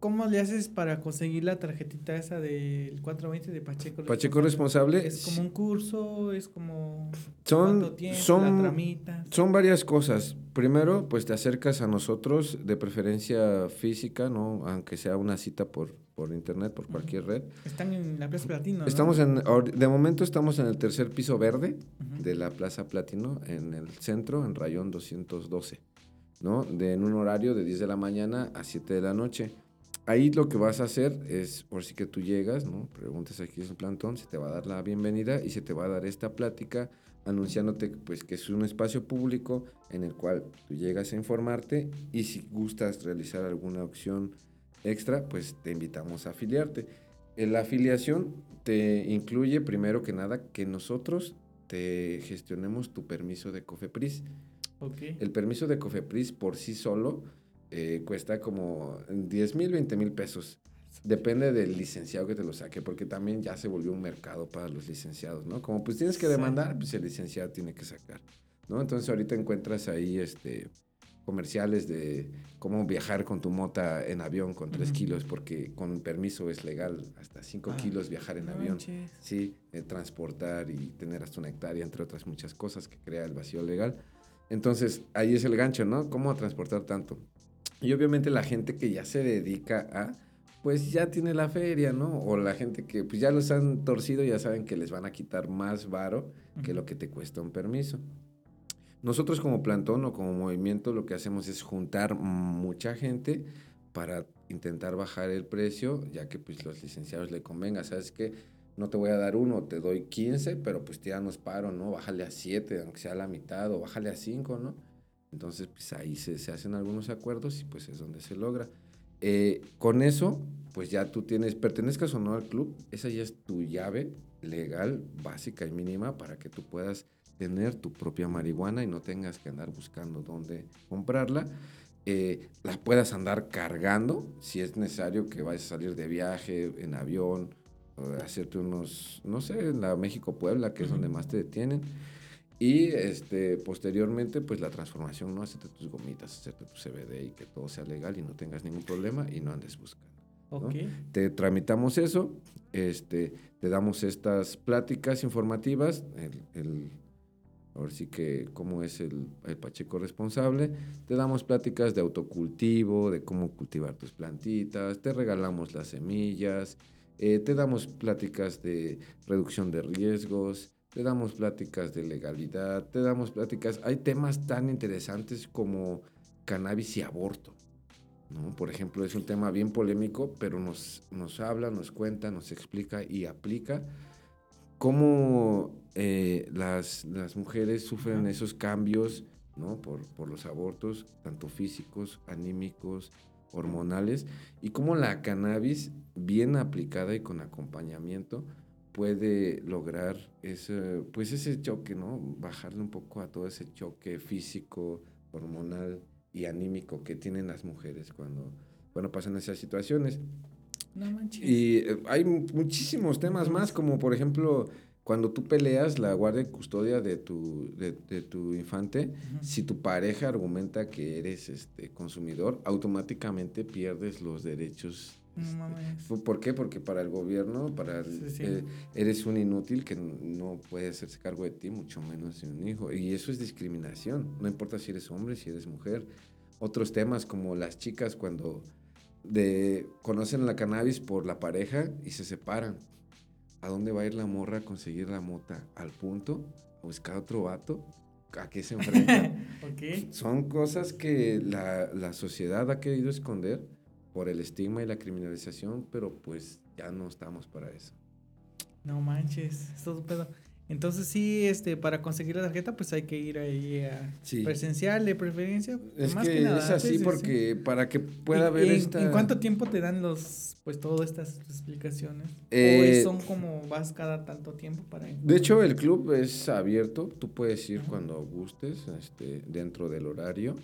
¿Cómo le haces para conseguir la tarjetita esa del 420 de Pacheco? Pacheco responsable. ¿Es como un curso? ¿Es como son, son, Son varias cosas. Primero, pues te acercas a nosotros, de preferencia física, ¿no? Aunque sea una cita por, por internet, por cualquier red. Están en la Plaza Platino. Estamos en, de momento estamos en el tercer piso verde de la Plaza Platino, en el centro, en Rayón 212, ¿no? De, en un horario de 10 de la mañana a 7 de la noche ahí lo que vas a hacer es, por si que tú llegas, ¿no? Preguntas aquí en el plantón, se te va a dar la bienvenida y se te va a dar esta plática anunciándote pues que es un espacio público en el cual tú llegas a informarte y si gustas realizar alguna opción extra, pues te invitamos a afiliarte. La afiliación te incluye primero que nada que nosotros te gestionemos tu permiso de COFEPRIS. Okay. El permiso de COFEPRIS por sí solo eh, cuesta como 10 mil, 20 mil pesos. Depende del licenciado que te lo saque, porque también ya se volvió un mercado para los licenciados, ¿no? Como pues tienes que demandar, pues el licenciado tiene que sacar, ¿no? Entonces ahorita encuentras ahí este, comerciales de cómo viajar con tu mota en avión con 3 kilos, porque con permiso es legal hasta 5 Ah, kilos viajar en avión. manches. Sí, eh, transportar y tener hasta una hectárea, entre otras muchas cosas que crea el vacío legal. Entonces, ahí es el gancho, ¿no? ¿Cómo transportar tanto? Y obviamente la gente que ya se dedica a, pues ya tiene la feria, ¿no? O la gente que pues ya los han torcido, ya saben que les van a quitar más varo que lo que te cuesta un permiso. Nosotros como plantón o como movimiento lo que hacemos es juntar mucha gente para intentar bajar el precio, ya que pues los licenciados le convenga, ¿sabes qué? No te voy a dar uno, te doy 15, pero pues tíranos paro, ¿no? Bájale a 7, aunque sea la mitad, o bájale a 5, ¿no? Entonces, pues ahí se, se hacen algunos acuerdos y pues es donde se logra. Eh, con eso, pues ya tú tienes, pertenezcas o no al club, esa ya es tu llave legal, básica y mínima para que tú puedas tener tu propia marihuana y no tengas que andar buscando dónde comprarla. Eh, la puedas andar cargando si es necesario que vayas a salir de viaje en avión, o hacerte unos, no sé, en la México-Puebla, que es donde más te detienen. Y este, posteriormente, pues la transformación, ¿no? Hacerte tus gomitas, hacerte tu CBD y que todo sea legal y no tengas ningún problema y no andes buscando. ¿no? Te tramitamos eso, este, te damos estas pláticas informativas, el, el- ahora sí que cómo es el, el Pacheco responsable, te damos pláticas de autocultivo, de cómo cultivar tus plantitas, te regalamos las semillas, eh, te damos pláticas de reducción de riesgos, te damos pláticas de legalidad, te damos pláticas, hay temas tan interesantes como cannabis y aborto. ¿no? Por ejemplo, es un tema bien polémico, pero nos, nos habla, nos cuenta, nos explica y aplica cómo eh, las, las mujeres sufren esos cambios ¿no? por, por los abortos, tanto físicos, anímicos, hormonales, y cómo la cannabis, bien aplicada y con acompañamiento, puede lograr ese, pues ese choque, ¿no? Bajarle un poco a todo ese choque físico, hormonal y anímico que tienen las mujeres cuando, cuando pasan esas situaciones. No manches. Y eh, hay mu- muchísimos temas más, como por ejemplo, cuando tú peleas la guardia y custodia de tu, de, de tu infante, Ujú. si tu pareja argumenta que eres este, consumidor, automáticamente pierdes los derechos. No este, mames. ¿Por qué? Porque para el gobierno, para el- Sí, sí. eh, eres un inútil que no puede hacerse cargo de ti, mucho menos de un hijo. Y eso es discriminación. No importa si eres hombre, si eres mujer. Otros temas como las chicas cuando de, conocen la cannabis por la pareja y se separan. ¿A dónde va a ir la morra a conseguir la mota? ¿Al punto? ¿A buscar otro vato? ¿A qué se enfrenta? <laughs> ok. Son cosas que la, la sociedad ha querido esconder por el estigma y la criminalización, pero pues ya no estamos para eso. No manches. Es todo pedo. Entonces sí, este, para conseguir la tarjeta, pues hay que ir ahí a Sí. presencial de preferencia. Es más que, nada. es así Sí, sí, sí. porque para que pueda ¿Y- haber esta... ¿En cuánto tiempo te dan los, pues todas estas explicaciones? Eh, ¿O son como vas cada tanto tiempo para De hecho, el club es abierto, tú puedes ir Ajá. cuando gustes, este, dentro del horario.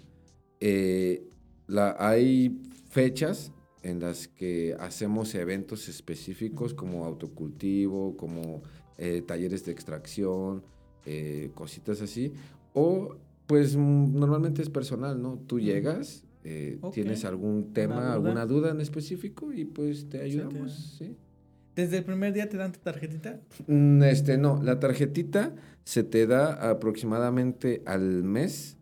Eh, la, hay fechas en las que hacemos eventos específicos como autocultivo, como eh, talleres de extracción, eh, cositas así. O pues mm, normalmente es personal, ¿no? Tú llegas, eh, tienes algún tema, duda? alguna duda en específico y pues te ayudamos. ¿Desde el primer día te dan tu tarjetita? Mm, Este, no, la tarjetita se te da aproximadamente al mes,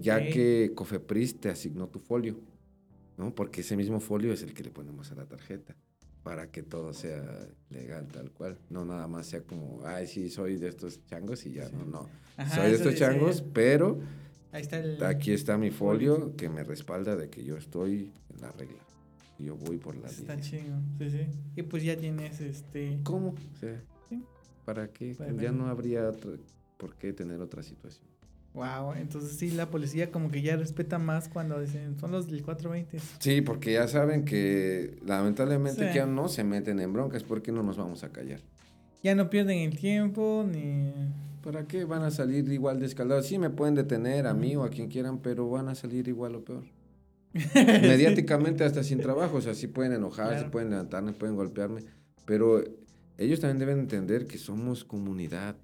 ya que Cofepris te asignó tu folio, ¿no? Porque ese mismo folio es el que le ponemos a la tarjeta, para que todo sea legal, tal cual. No nada más sea como, ay, sí, soy de estos changos y ya, Sí. no, no. Ajá, soy de estos changos, pero Ahí está el... aquí está mi folio que me respalda de que yo estoy en la regla. Yo voy por la Está línea. chido, sí, sí. Y pues ya tienes este... ¿Cómo? O sea, Sí. ¿para qué? Para- Ya no habría por qué tener otra situación. Wow, entonces sí, la policía como que ya respeta más cuando dicen, son los del 420. Sí, porque ya saben que lamentablemente Sí. que ya no se meten en broncas, porque no nos vamos a callar? Ya no pierden el tiempo, ni... ¿Para qué van a salir igual de? Sí, me pueden detener a mí o a quien quieran, pero van a salir igual o peor. <laughs> Mediáticamente hasta sin trabajo, o sea, sí pueden enojarse, Claro. pueden levantarme, pueden golpearme, pero ellos también deben entender que somos comunidad,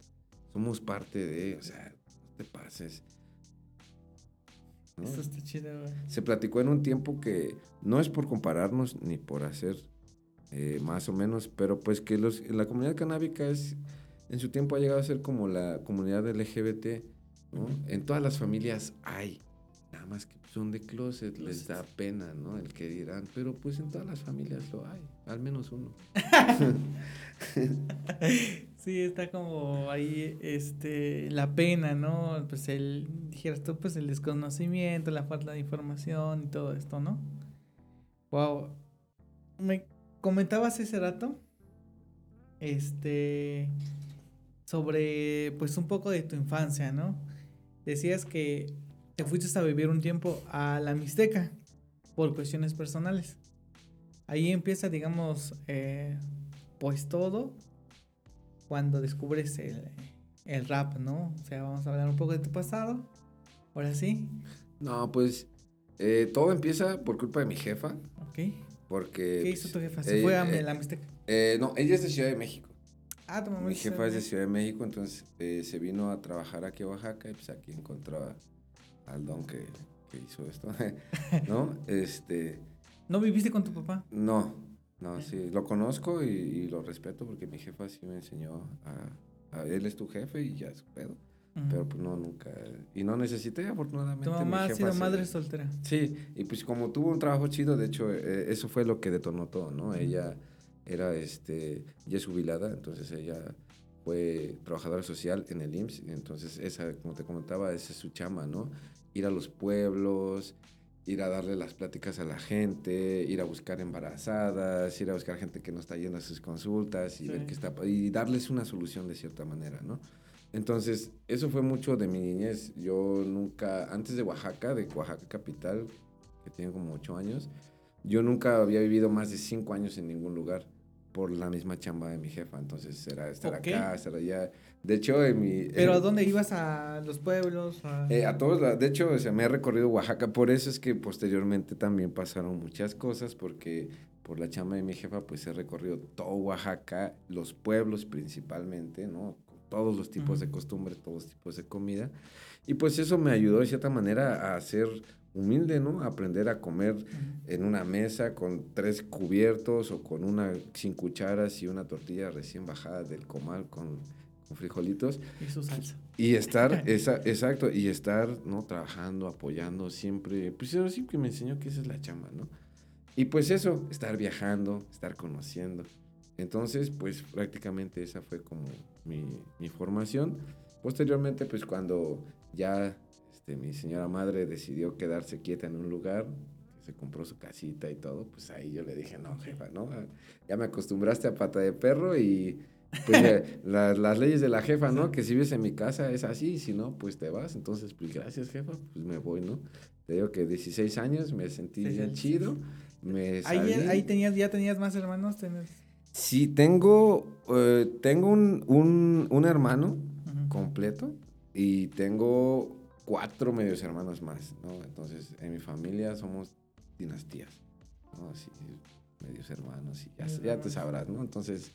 somos parte de, o sea, te pases. ¿no? Eso está chido, güey. Se platicó en un tiempo que no es por compararnos ni por hacer eh, más o menos, pero pues que los, la comunidad canábica es, en su tiempo ha llegado a ser como la comunidad LGBT, ¿no? En todas las familias hay, nada más que son de closet, les da pena, ¿no? El que dirán, pero pues en todas las familias lo hay, al menos uno. <laughs> <laughs> Sí, está como ahí, este, la pena, ¿no? Pues el, dijeras tú, pues el desconocimiento, la falta de información y todo esto, ¿no? Wow. Me comentabas ese rato, este, sobre, pues un poco de tu infancia, ¿no? Decías que te fuiste a vivir un tiempo a la Mixteca por cuestiones personales. Ahí empieza, digamos, eh, pues todo cuando descubres el, el rap, ¿no? O sea, vamos a hablar un poco de tu pasado. Ahora sí. No, pues eh, todo empieza por culpa de mi jefa, Ok. porque... ¿Qué hizo pues, tu jefa? Se eh, fue a eh, la Mixteca. eh, no, ella es de Ciudad de México. Ah, tu mamá Mi jefa es de. Ciudad de México, entonces se vino a trabajar aquí a Oaxaca y pues aquí encontró a- al don que, que hizo esto, <laughs> ¿no? Este, ¿No viviste con tu papá? no, no, sí, lo conozco y, y lo respeto porque mi jefa sí me enseñó a, a- él es tu jefe y ya es pedo, pero pues no, nunca, y no necesité afortunadamente. Tu mi mamá ha sido se- madre soltera. Sí, y pues como tuvo un trabajo chido, de hecho, eh, eso fue lo que detonó todo, ¿no? Ella era, este, ya es jubilada, entonces ella fue trabajadora social en el IMSS, entonces esa, como te comentaba, esa es su chama, ¿no? Ir a los pueblos, ir a darle las pláticas a la gente, ir a buscar embarazadas, ir a buscar gente que no está yendo a sus consultas y ver Sí. qué está, y darles una solución de cierta manera, ¿no? Entonces, eso fue mucho de mi niñez. Yo nunca, antes de Oaxaca, de Oaxaca capital, que tiene como ocho años, yo nunca había vivido más de cinco años en ningún lugar por la misma chamba de mi jefa. Entonces, era estar Ok. acá, estar allá. De hecho, en mi... ¿Pero a dónde ibas? ¿A los pueblos? A... eh, a todos, la- de hecho, o sea, me he recorrido Oaxaca, por eso es que posteriormente también pasaron muchas cosas, porque por la chamba de mi jefa, pues he recorrido todo Oaxaca, los pueblos principalmente, ¿no? Todos los tipos de costumbres, todos los tipos de comida. Y pues eso me ayudó de cierta manera a ser humilde, ¿no? Aprender a comer Ujú. en una mesa con tres cubiertos o con una sin cucharas y una tortilla recién bajada del comal con, con frijolitos. Y su salsa. Y estar, <laughs> esa, exacto, y estar, ¿no? Trabajando, apoyando siempre. Pues eso sí que me enseñó que esa es la chamba, ¿no? Y pues eso, estar viajando, estar conociendo. Entonces, pues prácticamente esa fue como mi, mi formación. Posteriormente, pues cuando ya este, mi señora madre decidió quedarse quieta en un lugar, se compró su casita y todo, pues ahí yo le dije, no, jefa, ¿no? Ya me acostumbraste a pata de perro y pues ya, la- <laughs> las leyes de la jefa, ¿no? Que si vives en mi casa es así, si no, pues te vas. Entonces, pues gracias, jefa, pues me voy, ¿no? Te digo que 16 años, me sentí Sí, bien sí, chido, me Ahí, salí. ahí tenías, ya tenías más hermanos. tenías- Sí, tengo, eh, tengo un, un, un hermano completo y tengo cuatro medios hermanos más, ¿no? Entonces, en mi familia somos dinastías, ¿no? Así, medios hermanos y ya, ya te sabrás, ¿no? Entonces,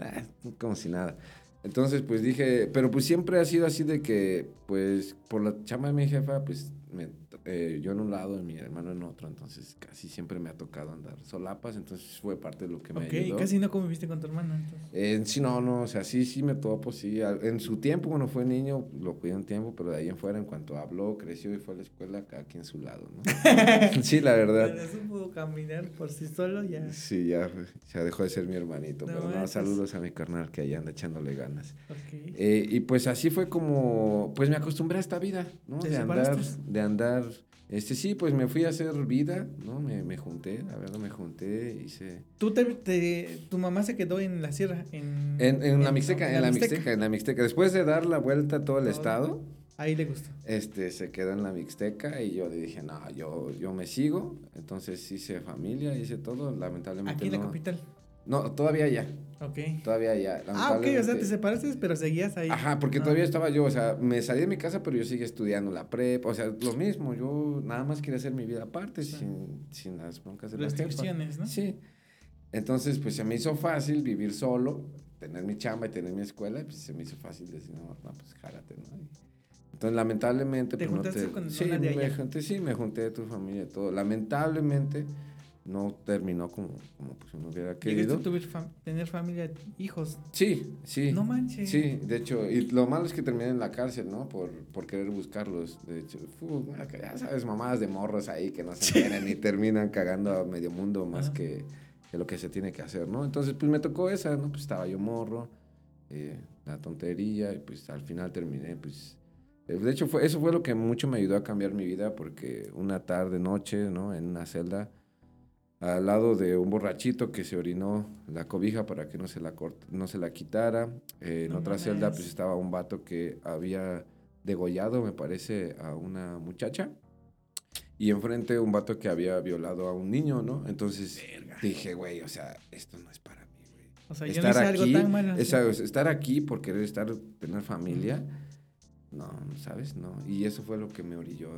ah, como si nada. Entonces, pues dije, pero pues siempre ha sido así de que, pues, por la chamba de mi jefa, pues, me- eh, yo en un lado y mi hermano en otro, entonces casi siempre me ha tocado andar solapas, entonces fue parte de lo que me Ok, ayudó. casi no conviviste con tu hermano. Entonces. Eh, sí, no, no, o sea, sí, sí me topo, sí. al- En su tiempo, cuando fue niño, lo cuidé un tiempo, pero de ahí en fuera, en cuanto habló, creció y fue a la escuela, cada quien su lado, ¿no? <laughs> sí, la verdad. Pero supo caminar por sí solo ya. Sí, ya, ya dejó de ser mi hermanito, No pero no, saludos a mi carnal que ahí anda echándole ganas. Ok. Eh, y pues así fue como, pues me acostumbré a esta vida, ¿no? ¿Te De andar, de andar, este, sí, pues me fui a hacer vida, ¿no? Me, me junté, la verdad me junté, hice... ¿Tú te, te- tu mamá se quedó en la sierra? En, En, en la Mixteca, en la Mixteca. Mixteca, en la Mixteca. Después de dar la vuelta a todo el Todo. estado, Ahí le gustó. este, se quedó en la Mixteca y yo le dije, no, yo, yo me sigo. Entonces hice familia, hice todo, lamentablemente Aquí en la capital. No, todavía ya, Ok. todavía ya. Ah, ok, o sea, te separaste, pero seguías ahí. Ajá, porque Ah. todavía estaba yo, o sea, me salí de mi casa, pero yo seguía estudiando la prepa, o sea, lo mismo, yo nada más quería hacer mi vida aparte, sin, sin las broncas de la. Restricciones, ¿no? Sí. Entonces, pues se me hizo fácil vivir solo, tener mi chamba y tener mi escuela, pues se me hizo fácil decir, no, no pues jálate, ¿no? Y Entonces, lamentablemente... ¿Te pues, no con sí, me junté, sí, me junté de tu familia y todo. Lamentablemente, no terminó como, como pues, uno hubiera ¿Llegaste querido. tuve fam- tener familia, hijos? Sí, sí. No manches. Sí, de hecho, y lo malo es que terminé en la cárcel, ¿no? Por, por querer buscarlos. De hecho, ya sabes, mamadas de morros ahí que no se entienden y terminan cagando a medio mundo más Ajá. que, que lo que se tiene que hacer, ¿no? Entonces, pues me tocó esa, ¿no? Pues estaba yo morro, eh, la tontería, y pues al final terminé, pues. eh, De hecho, fue, eso fue lo que mucho me ayudó a cambiar mi vida, porque una tarde, noche, ¿no? En una celda, al lado de un borrachito que se orinó la cobija para que no se la, no se la quitara. Eh, en No otra celda pues estaba un vato que había degollado, me parece, a una muchacha. Y enfrente un vato que había violado a un niño, ¿no? Entonces dije, güey, o sea, esto no es para mí, güey. O sea, yo no hice algo tan malo. esa- estar aquí por querer estar, tener familia, no, ¿sabes? No. Y eso fue lo que me orilló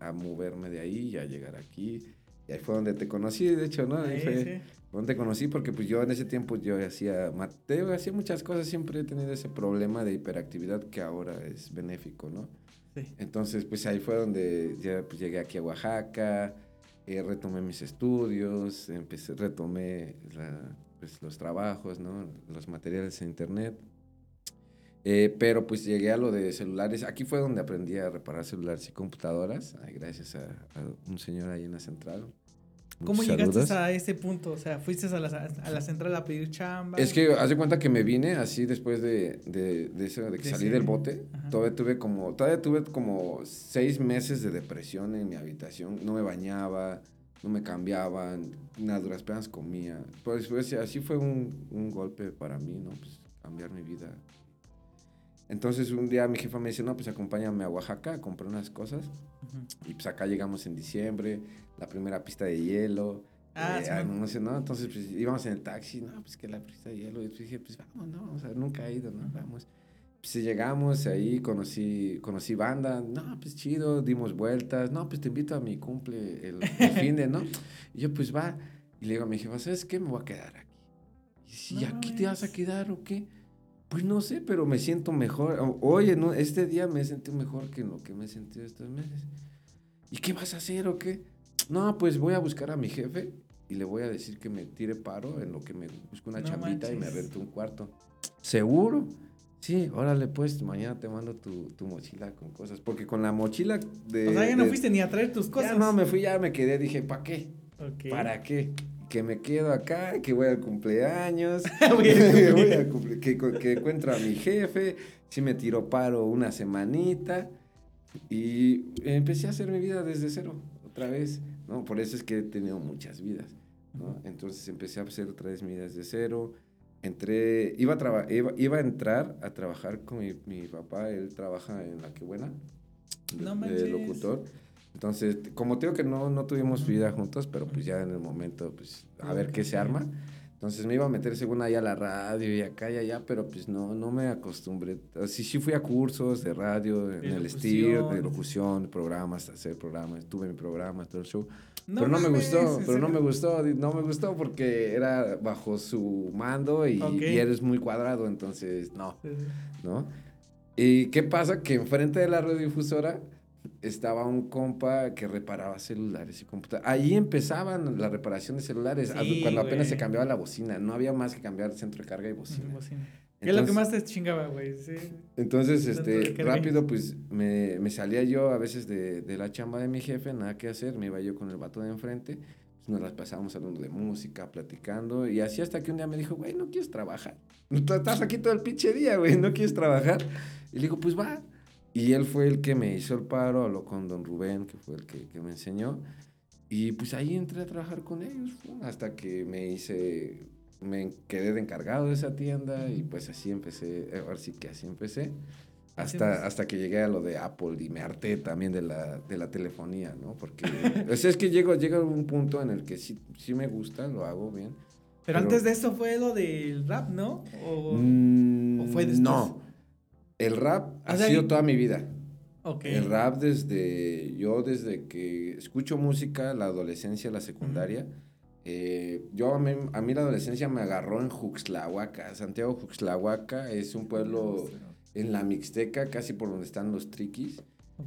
a, a moverme de ahí y a llegar aquí. Y ahí fue donde te conocí, de hecho, ¿no? Ahí Sí, fue sí. donde te conocí porque pues yo en ese tiempo yo hacía, mateo, hacía muchas cosas, siempre he tenido ese problema de hiperactividad que ahora es benéfico, ¿no? Sí. Entonces, pues ahí fue donde ya pues, llegué aquí a Oaxaca, eh, retomé mis estudios, empecé, retomé la- pues, los trabajos, ¿no? Los materiales en internet. Eh, pero pues llegué a lo de celulares. Aquí fue donde aprendí a reparar celulares y computadoras, ay, gracias a, a un señor ahí en la central. ¿Cómo Muchos llegaste saludos. a ese punto? O sea, fuiste a la, a la central a pedir chamba. Es que haz de cuenta que me vine así después de, de, de eso, de que De salí ese- del bote. Ajá. Todavía tuve como, todavía tuve como seis meses de depresión en mi habitación. No me bañaba, no me cambiaban, nada, duras penas comía. Pues, pues, así fue un, un golpe para mí, ¿no? Pues cambiar mi vida. Entonces un día mi jefa me dice, no, pues acompáñame a Oaxaca a comprar unas cosas. Ujú. Y pues acá llegamos en diciembre, la primera pista de hielo. Ah, eh, sí, no sé, ¿no? Entonces pues íbamos en el taxi, no, pues que la pista de hielo. Y pues dije, pues vamos, ¿no? O sea, nunca he ido, ¿no? Vamos. Pues llegamos ahí, conocí, conocí banda, no, pues chido, dimos vueltas, no, pues te invito a mi cumple el, el fin de, ¿no? <laughs> Y yo, pues va. Y le digo a mi jefa, ¿sabes qué? Me voy a quedar aquí. Y si No aquí te vas a quedar o qué? Pues no sé, pero me siento mejor. Oye, no, este día me he sentido mejor que en lo que me he sentido estos meses. ¿Y qué vas a hacer o qué? No, pues voy a buscar a mi jefe y le voy a decir que me tire paro en lo que me busco una No chambita y me manches. rento un cuarto. ¿Seguro? Sí, órale pues, mañana te mando tu, tu mochila con cosas. Porque con la mochila de... O sea, ya no de- fuiste ni a traer tus cosas. Ya no, me fui, ya me quedé, dije, ¿para qué? Ok. ¿Para qué? Que me quedo acá, que voy al cumpleaños, <laughs> Voy al <laughs> cumple- que, que encuentro a mi jefe, si me tiró paro una semanita y empecé a hacer mi vida desde cero, otra vez, ¿no? Por eso es que he tenido muchas vidas, ¿no? Entonces empecé a hacer otra vez mi vida desde cero, entré, iba a, traba- iba, iba a entrar a trabajar con mi, mi papá, él trabaja en La Que Buena, de- No de locutor. Entonces, como te digo que no, no tuvimos vida juntos, pero pues ya en el momento, pues a ver qué se arma. Entonces me iba a meter según allá a la radio y acá y allá, pero pues no, no me acostumbré. Sí, sí fui a cursos de radio, en el STIR, de locución. programas, hacer programas, tuve mi programa, todo el show. No pero no me gustó, ¿en pero no me gustó, no me gustó porque era bajo su mando y, Ok. y eres muy cuadrado, entonces no. Sí. ¿no? ¿Y qué pasa? Que enfrente de la radiodifusora estaba un compa que reparaba celulares y computadoras. Ahí empezaban la reparación de celulares, Sí, cuando apenas se cambiaba la bocina. No había más que cambiar centro de carga y bocina. bocina. ¿Qué es lo que Entonces- más te chingaba, güey? Sí. Entonces, este, rápido, pues me, me salía yo a veces de, de la chamba de mi jefe, nada que hacer, me iba yo con el vato de enfrente, pues nos las pasábamos hablando de música, platicando, y así hasta que un día me dijo, güey, ¿no quieres trabajar? <laughs> Estás aquí todo el pinche día, güey, ¿no quieres trabajar? Y le digo, pues va. Y él fue el que me hizo el paro, habló con don Rubén, que fue el que, que me enseñó, y pues ahí entré a trabajar con ellos, hasta que me hice, me quedé de encargado de esa tienda, y pues así empecé, eh, ahora sí que así empecé. Hasta, hasta que llegué a lo de Apple y me harté también de la, de la telefonía, ¿no? Porque <laughs> sea, es que llego, llega un punto en el que sí, sí me gusta, lo hago bien. Pero Pero- antes de eso fue lo del rap, ¿no? O... Mm, ¿O fue después? No. El rap ha sido toda mi vida. El rap desde, yo desde que escucho música, la adolescencia, la secundaria, eh, yo a mí, a mí la adolescencia me agarró en Juxlahuaca. Santiago Juxlahuaca es un pueblo en la Mixteca, casi por donde están los triquis.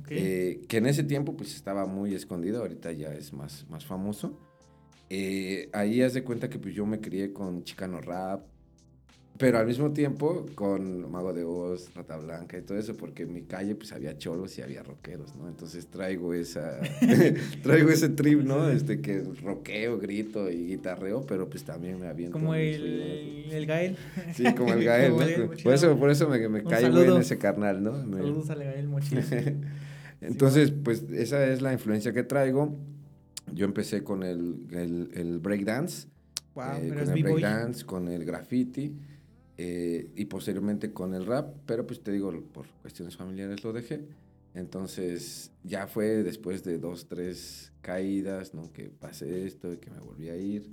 Eh, que en ese tiempo pues estaba muy escondido, ahorita ya es más, más famoso. Eh, ahí haz de cuenta que pues yo me crié con Chicano Rap, pero al mismo tiempo con Mago de Oz, Rata Blanca y todo eso, porque en mi calle pues había cholos y había rockeros, ¿no? Entonces traigo esa, <laughs> <laughs> traigo ese trip, ¿no? Este que rockeo, grito y guitarreo, pero pues también me aviento. Como el, el Gael. Sí, como el Gael, <laughs> Como ¿no? el Por eso, por eso me, me caigo en ese carnal, ¿no? Me- Saludos al Gael Mochila. Entonces, pues esa es la influencia que traigo. Yo empecé con el, el, el breakdance, Wow, eh, con el breakdance, con el graffiti eh, y posteriormente con el rap, pero pues te digo, por cuestiones familiares lo dejé. Entonces ya fue después de dos, tres caídas, ¿no? Que pasé esto y que me volví a ir,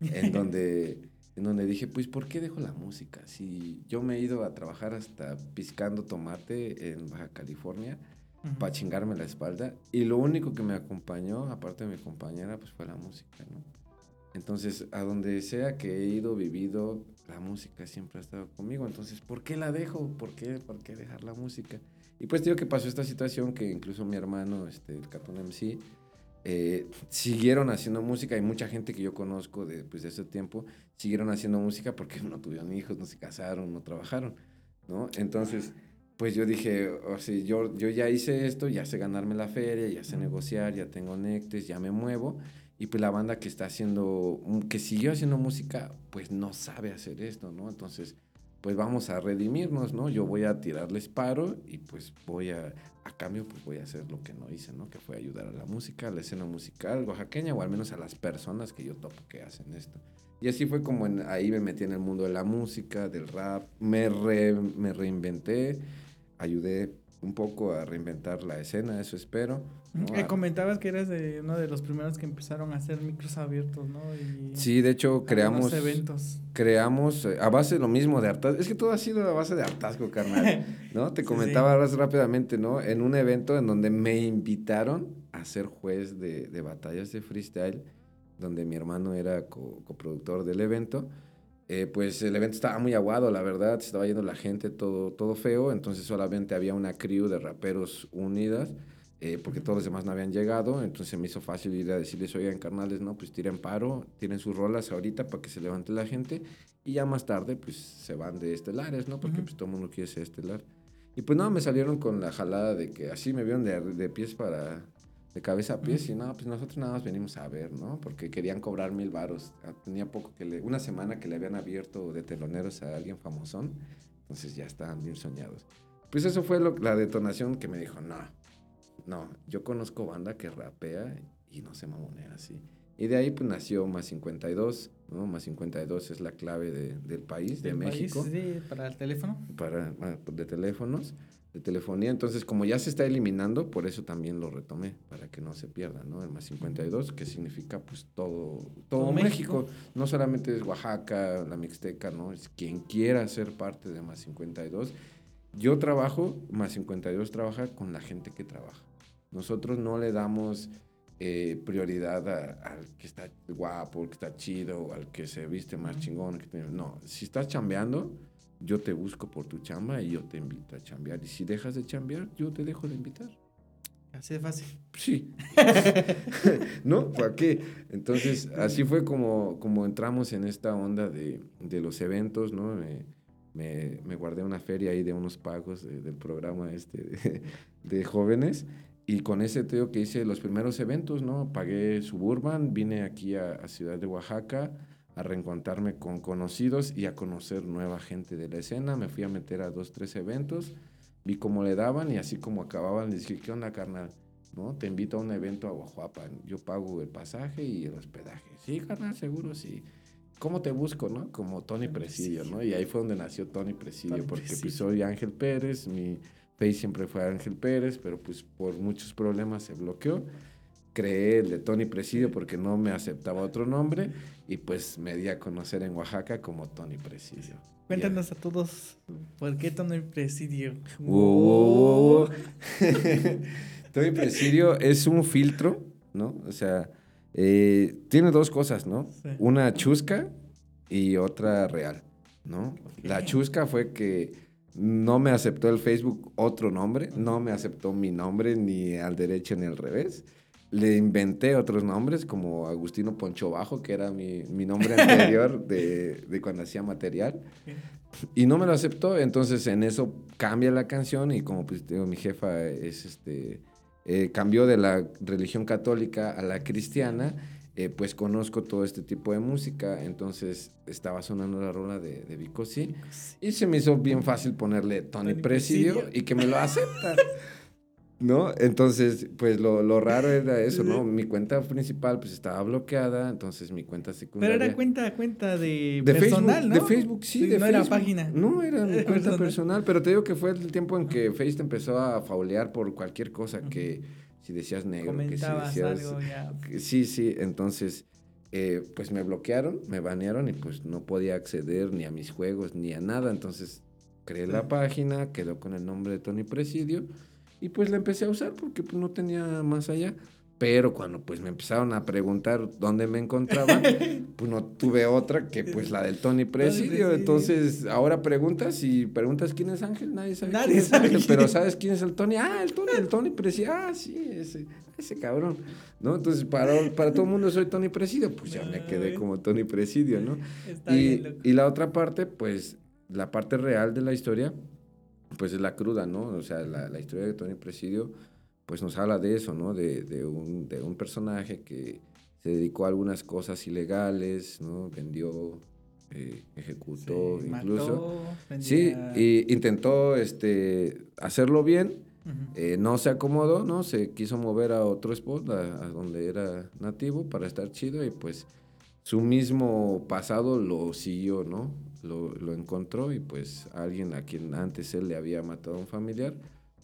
en <laughs> donde, en donde dije, pues, ¿por qué dejo la música? Si yo me he ido a trabajar hasta piscando tomate en Baja California, Ujú. para chingarme la espalda. Y lo único que me acompañó, aparte de mi compañera, pues fue la música, ¿no? Entonces, a donde sea que he ido, vivido, la música siempre ha estado conmigo. Entonces, ¿por qué la dejo? ¿Por qué, ¿Por qué dejar la música? Y pues digo que pasó esta situación que incluso mi hermano, este, el Catón MC, eh, siguieron haciendo música y mucha gente que yo conozco de, pues, de ese tiempo siguieron haciendo música porque no tuvieron hijos, no se casaron, no trabajaron, ¿no? Entonces, pues yo dije, o sea, yo, yo ya hice esto, ya sé ganarme la feria, ya sé negociar, ya tengo nectes, ya me muevo. Y pues la banda que está haciendo, mm, que siguió haciendo música, pues no sabe hacer esto, ¿no? Entonces, pues vamos a redimirnos, ¿no? Yo voy a tirarles paro y pues voy a, a cambio, pues voy a hacer lo que no hice, ¿no? Que fue ayudar a la música, a la escena musical oaxaqueña, o al menos a las personas que yo topo que hacen esto. Y así fue como en- ahí me metí en el mundo de la música, del rap, me, re- me reinventé, ayudé un poco a reinventar la escena, eso espero. ¿no? Eh, A- comentabas que eras de uno de los primeros que empezaron a hacer micros abiertos, ¿no? Y Sí, de hecho creamos, eventos. creamos eh, a base de lo mismo de hartazgo. Es que todo ha sido a base de hartazgo, carnal. ¿No? <laughs> Te Sí, comentaba sí. ahora rápidamente, ¿no? En un evento en donde me invitaron a ser juez de, de batallas de freestyle, donde mi hermano era co- coproductor del evento. Eh, pues el evento estaba muy aguado, la verdad, se estaba yendo la gente, todo, todo feo, entonces solamente había una crew de raperos unidas, eh, porque todos los demás no habían llegado, entonces me hizo fácil ir a decirles, oigan, carnales, no, pues tiren paro, tiren sus rolas ahorita para que se levante la gente, y ya más tarde, pues se van de estelares, ¿no? Porque Ujú. pues todo el mundo quiere ser estelar. Y pues no, me salieron con la jalada de que así me vieron de, de pies para, de cabeza a pies, y no, pues nosotros nada más venimos a ver, ¿no? Porque querían cobrar mil varos. Ah, Tenía poco que le, una semana que le habían abierto de teloneros a alguien famosón, entonces ya estaban bien soñados. Pues eso fue lo- la detonación que me dijo, no, no, yo conozco banda que rapea y no se mamonea así. Y de ahí pues nació Más 52, ¿no? Más 52 es la clave de- del país, de del país, México sí, para el teléfono. para, ah, de teléfonos, de telefonía. Entonces, como ya se está eliminando, por eso también lo retomé, para que no se pierda, ¿no? El más 52, que significa pues todo, todo, Todo México. México. No solamente es Oaxaca, la Mixteca, ¿no? Es quien quiera ser parte de más 52. Yo trabajo, más 52 trabaja con la gente que trabaja. Nosotros no le damos eh, prioridad al que está guapo, al que está chido, al que se viste más chingón. que tiene- No, si estás chambeando, yo te busco por tu chamba y yo te invito a chambear. Y si dejas de chambear, yo te dejo de invitar. Así de fácil. Sí. <laughs> ¿No? ¿Para qué? Entonces, así fue como, como entramos en esta onda de, de los eventos, ¿no? Me, me- me guardé una feria ahí de unos pagos de- del programa este de, de jóvenes y con ese teo que hice los primeros eventos, ¿no? Pagué Suburban, vine aquí a, a Ciudad de Oaxaca a reencontrarme con conocidos y a conocer nueva gente de la escena. Me fui a meter a dos, tres eventos, vi cómo le daban y así como acababan, les dije, ¿qué onda, carnal? ¿no? Te invito a un evento a Guajuapan, yo pago el pasaje y el hospedaje. Sí, carnal, seguro, sí. ¿Cómo te busco, no? Como Tony Presidio, ¿no? Y ahí fue donde nació Tony Presidio, Tony porque pues Presidio. soy Ángel Pérez, mi face siempre fue Ángel Pérez, pero pues por muchos problemas se bloqueó. Creé el de Tony Presidio porque no me aceptaba otro nombre y pues me di a conocer en Oaxaca como Tony Presidio. Cuéntanos a todos por qué Tono el Presidio. <laughs> Tony Presidio es un filtro, ¿no? O sea, eh, tiene dos cosas, ¿no? Sí. Una chusca y otra real, ¿no? La chusca fue que no me aceptó el Facebook otro nombre, no me aceptó mi nombre ni al derecho ni al revés. Le inventé otros nombres como Agustino Poncho Bajo, que era mi, mi nombre <laughs> anterior de, de, cuando hacía material. Y no me lo aceptó, entonces en eso cambia la canción y como pues digo, mi jefa es este, eh, cambió de la religión católica a la cristiana eh, pues conozco todo este tipo de música, entonces estaba sonando la rola de, de Vico sí, y se me hizo bien fácil ponerle Tony, Presidio, y que me lo acepta. <laughs> ¿No? Entonces, pues lo, lo, raro era <laughs> eso, ¿no? Mi cuenta principal pues estaba bloqueada, entonces mi cuenta secundaria... Pero era cuenta, cuenta de, personal, ¿no? De Facebook, sí, de no Facebook. era página. No, era mi <laughs> cuenta personal, pero te digo que fue el tiempo en que Facebook empezó a faulear por cualquier cosa que si decías negro, que si decías... Algo ya. sí, sí, entonces, eh, pues me bloquearon, me banearon y pues no podía acceder ni a mis juegos ni a nada, entonces creé la página, quedó con el nombre de Tony Presidio y pues la empecé a usar porque pues, no tenía más allá. Pero cuando pues me empezaron a preguntar dónde me encontraba, <laughs> pues no tuve otra que pues la del Tony Presidio. Entonces ahora preguntas y preguntas quién es Ángel, nadie sabe Nadie quién es sabe Ángel, quién pero es. sabes quién es el Tony. Ah, el Tony, el Tony Presidio. Ah, sí, ese, ese cabrón. ¿No? Entonces para, para todo el mundo soy Tony Presidio, pues ya me quedé como Tony Presidio, ¿no? Está Y, bien loco. y la otra parte, pues la parte real de la historia, pues es la cruda, ¿no? O sea, la, la historia de Tony Presidio, pues nos habla de eso, ¿no? De, de, un, de un personaje que se dedicó a algunas cosas ilegales, ¿no? Vendió, eh, ejecutó, Sí, incluso. mató, Sí, y intentó este, hacerlo bien, eh, no se acomodó, ¿no? Se quiso mover a otro spot, a, a donde era nativo, para estar chido y pues su mismo pasado lo siguió, ¿no? Lo, lo encontró y pues alguien a quien antes él le había matado a un familiar,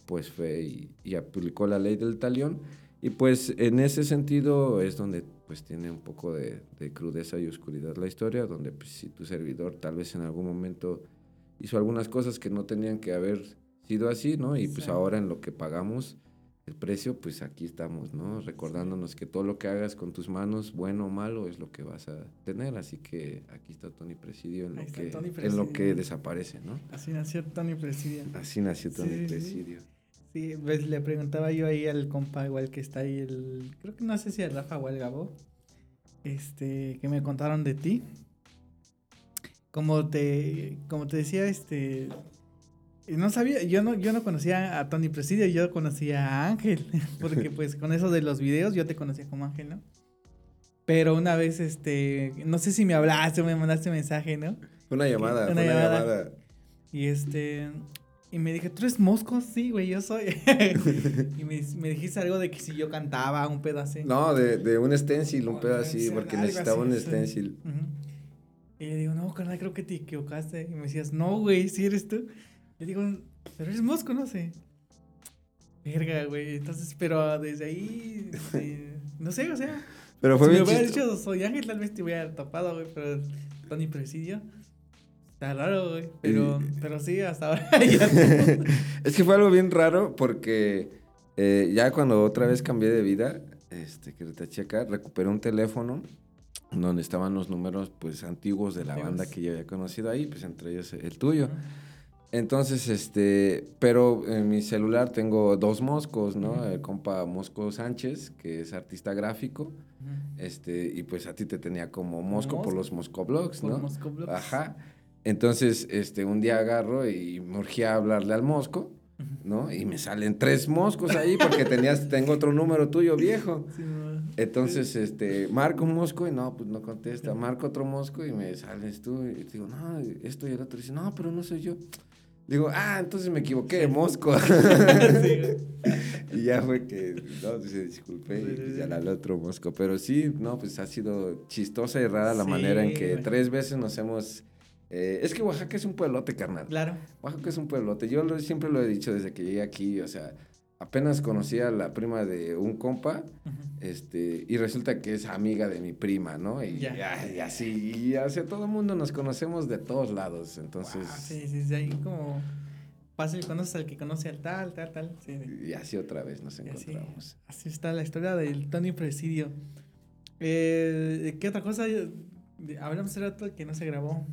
pues fue y, y aplicó la ley del talión. Y pues en ese sentido es donde pues tiene un poco de, de crudeza y oscuridad la historia, donde pues si tu servidor tal vez en algún momento hizo algunas cosas que no tenían que haber sido así, ¿no? Y pues Sí. ahora en lo que pagamos el precio, pues aquí estamos, ¿no? Recordándonos que todo lo que hagas con tus manos, bueno o malo, es lo que vas a tener. Así que aquí está Tony Presidio en, lo que, Tony en lo que Presidio. desaparece, ¿no? Así nació Tony Presidio. Así nació Tony Sí, sí. Presidio. Sí, pues le preguntaba yo ahí al compa, igual que está ahí, el, creo que no sé si el Rafa o el Gabo, este, que me contaron de ti. Como te, como te decía, este, no sabía, yo no, yo no conocía a Tony Presidio, yo conocía a Ángel, <laughs> porque <laughs> pues con eso de los videos yo te conocía como Ángel, ¿no? Pero una vez, este, no sé si me hablaste o me mandaste mensaje, ¿no? Fue una llamada, Una una llamada. llamada. Y este. Y me dije, ¿tú eres mosco? Sí, güey, yo soy. <laughs> y me, me dijiste algo de que si yo cantaba un pedazo. No, de, de un stencil, un pedo así, porque necesitaba así, un sí. stencil. Y le digo, no, carnal, creo que te equivocaste. Y me decías, no, güey, si eres tú. Le digo, pero eres mosco, no sé. Verga, güey. Entonces, pero desde ahí, no sé, o sea. Pero Si fue me bien hubiera chistoso. dicho soy Ángel, tal vez te hubiera topado, güey, pero Tony Presidio. Está raro, güey. Pero, Y- pero sí, hasta ahora <laughs> ya. <laughs> es que fue algo bien raro porque eh, ya cuando otra vez cambié de vida, este, que te checa, recuperé un teléfono donde estaban los números pues antiguos de la banda que yo había conocido ahí, pues entre ellos el tuyo. Entonces, este, pero en mi celular tengo dos moscos, ¿no? El compa Mosco Sánchez, que es artista gráfico, este, y pues a ti te tenía como Mosco por los Moscoblogs, Por ¿no? Moscoblogs. Ajá. Entonces, este, un día agarro y me urgía hablarle al Mosco, ¿no? Y me salen tres moscos ahí porque tenías, <laughs> tengo otro número tuyo viejo. Sí. Entonces, este, marco un mosco y no, pues no contesta. Marco otro mosco y me sales tú y digo, no, esto y el otro dice, no, pero no soy yo. Digo, ah, entonces me equivoqué de mosco. <laughs> <laughs> Y ya fue que, no, se disculpé y pues ya le hablé a otro mosco. Pero sí, no, pues ha sido chistosa y rara la Sí, manera en que tres veces nos hemos... eh, es que Oaxaca es un pueblote, carnal. Claro. Oaxaca es un pueblote. Yo lo- siempre lo he dicho desde que llegué aquí, o sea, apenas conocí a la prima de un compa, este, y resulta que es amiga de mi prima, ¿no? Y, así, y hacia todo el mundo nos conocemos de todos lados, entonces, sí, sí, sí, ahí como fácil conoces al que conoce al tal, tal, tal. Sí, sí. y así otra vez nos así, encontramos. así está la historia del Tony Presidio. Eh, ¿Qué otra cosa? Hablamos hace rato que no se grabó.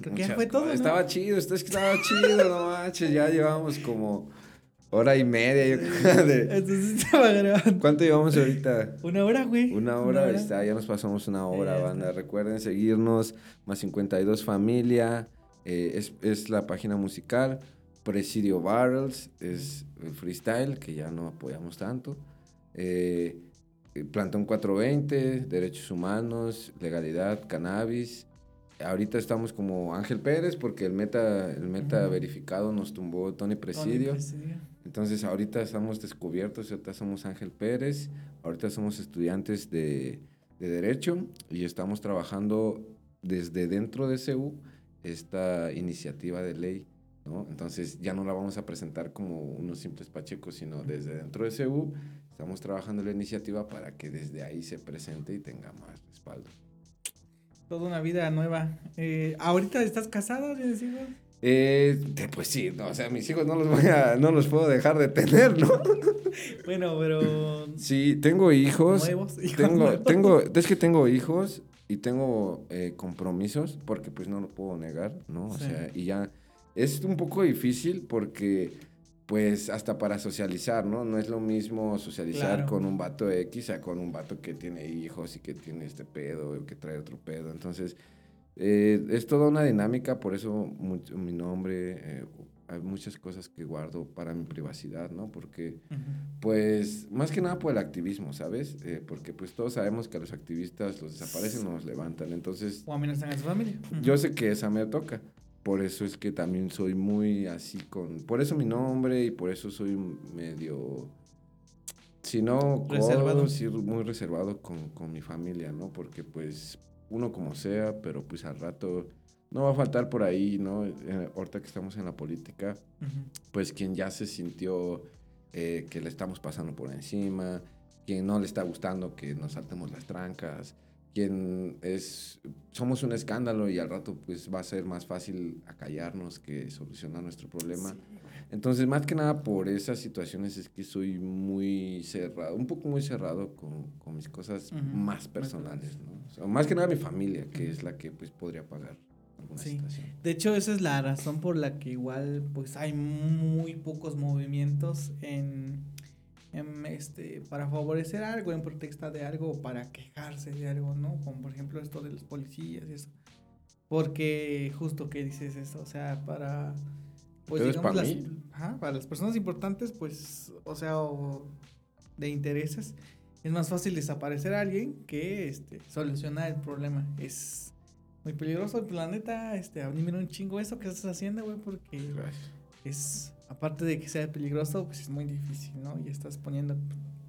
Creo que ya fue todo. ¿no? Estaba chido, esto es que estaba chido, no manches. Ya llevamos como hora y media, yo creo. de- Entonces <laughs> estaba grabando. ¿Cuánto llevamos ahorita? Una hora, güey. Una hora, está, ya nos pasamos una hora, banda. Recuerden seguirnos, más 52 Familia, eh, es, es la página musical. Presidio Barrels, es el freestyle, que ya no apoyamos tanto. Eh, Plantón 420, Derechos Humanos, Legalidad, Cannabis. Ahorita estamos como Ángel Pérez, porque el meta, el meta verificado nos tumbó Tony Tony Presidio. Entonces ahorita estamos descubiertos, ahorita somos Ángel Pérez, ahorita somos estudiantes de, de Derecho y estamos trabajando desde dentro de CEU esta iniciativa de ley, ¿no? Entonces ya no la vamos a presentar como unos simples pachecos, sino desde dentro de CEU estamos trabajando la iniciativa para que desde ahí se presente y tenga más respaldo. Toda una vida nueva. Eh, ¿Ahorita estás casado, tienes? Eh, pues sí, no, o sea, mis hijos no los voy a, no los puedo dejar de tener, ¿no? <laughs> Bueno, pero... Sí, tengo hijos. Nuevos, <laughs> hijos Tengo, nuevos. tengo, es que tengo hijos y tengo eh, compromisos, porque pues no lo puedo negar, ¿no? O Sí. sea, y ya es un poco difícil porque pues hasta para socializar, ¿no? No es lo mismo socializar Claro. con un vato X a con un vato que tiene hijos y que tiene este pedo o que trae otro pedo. Entonces, eh, es toda una dinámica, por eso mucho- mi nombre, eh, hay muchas cosas que guardo para mi privacidad, ¿no? Porque pues más que nada por el activismo, ¿sabes? Eh, porque pues todos sabemos que a los activistas los desaparecen o los levantan. Entonces, O amenazan a su familia. Yo sé que esa me toca. Por eso es que también soy muy así con... Por eso mi nombre y por eso soy medio... Si no, Reservado. codo, sí, muy reservado con, con mi familia, ¿no? Porque pues uno como sea, pero pues al rato no va a faltar por ahí, ¿no? Eh, ahorita que estamos en la política, pues quien ya se sintió eh, que le estamos pasando por encima, quien no le está gustando que nos saltemos las trancas, quien es, somos un escándalo y al rato pues va a ser más fácil acallarnos que solucionar nuestro problema. Sí. Entonces, más que nada por esas situaciones es que soy muy cerrado, un poco muy cerrado con, con mis cosas más más personales, ¿no? O sea, más que nada mi familia, que es la que pues podría pagar alguna Sí. situación. De hecho, esa es la razón por la que igual pues hay muy pocos movimientos en, en, este para favorecer algo, en protesta de algo para quejarse de algo, ¿no? Como por ejemplo esto de los policías y eso. Porque justo que dices eso, o sea, para pues digamos pa' las, mí. ajá, para las personas importantes, pues, o sea, o de intereses, es más fácil desaparecer a alguien que este solucionar el problema. Es muy peligroso el planeta, este, a mí me un chingo eso que estás haciendo, güey, porque Gracias. es, aparte de que sea peligroso, pues es muy difícil, ¿no? Y estás poniendo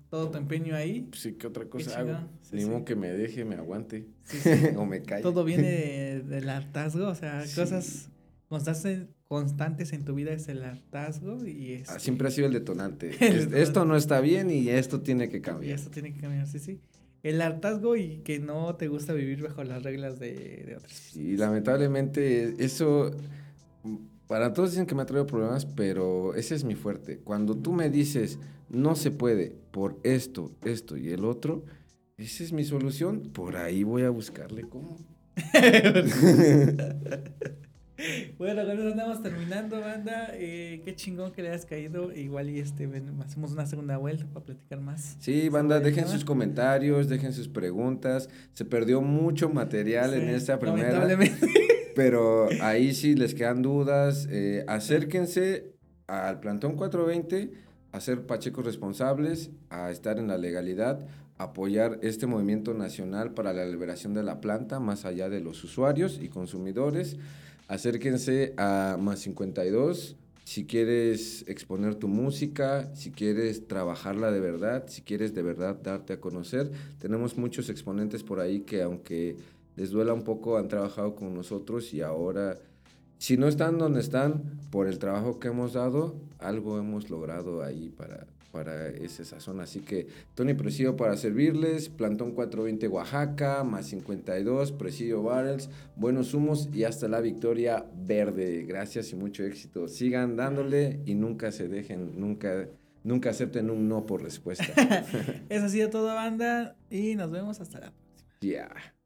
todo tu empeño ahí. Pues sí, ¿qué otra cosa chingada. hago? Sí, Ni sí. modo que me deje, me aguante. Sí, <laughs> o me calle. todo viene de- <laughs> del hartazgo, o sea, cosas constantes, constantes en tu vida es el hartazgo y es... Ah, Siempre ha sido el detonante. <laughs> El detonante. esto no está bien y esto tiene que Y cambiar. esto tiene que cambiar, sí, sí. El hartazgo y que no te gusta vivir bajo las reglas de, de otras Y lamentablemente eso, para todos dicen que me ha traído problemas, pero ese es mi fuerte. Cuando tú me dices, no se puede por esto, esto y el otro, esa es mi solución, por ahí voy a buscarle cómo. <laughs> <laughs> <laughs> Bueno, con eso andamos terminando, banda. Eh, qué chingón que le hayas caído. Igual y este, ven, hacemos una segunda vuelta para platicar más. Sí, banda, dejen sus comentarios, dejen sus preguntas. Se perdió mucho material en Sí, esta primera. <laughs> Pero ahí sí les quedan dudas. eh, acérquense al Plantón 420 a ser pachecos responsables, a estar en la legalidad, apoyar este movimiento nacional para la liberación de la planta, más allá de los usuarios y consumidores. Acérquense a Más 52 si quieres exponer tu música, si quieres trabajarla de verdad, si quieres de verdad darte a conocer. Tenemos muchos exponentes por ahí que aunque les duela un poco, han trabajado con nosotros y ahora, si no están donde están, por el trabajo que hemos dado, algo hemos logrado ahí para, para esa sazón. Así que Tony Presidio para servirles, Plantón 420 Oaxaca, más 52, Presidio Barrels, buenos humos y hasta la victoria verde. Gracias y mucho éxito. Sigan dándole y nunca se dejen, nunca, nunca acepten un no por respuesta. <laughs> Eso ha sido todo, banda. Y nos vemos hasta la próxima. Ya.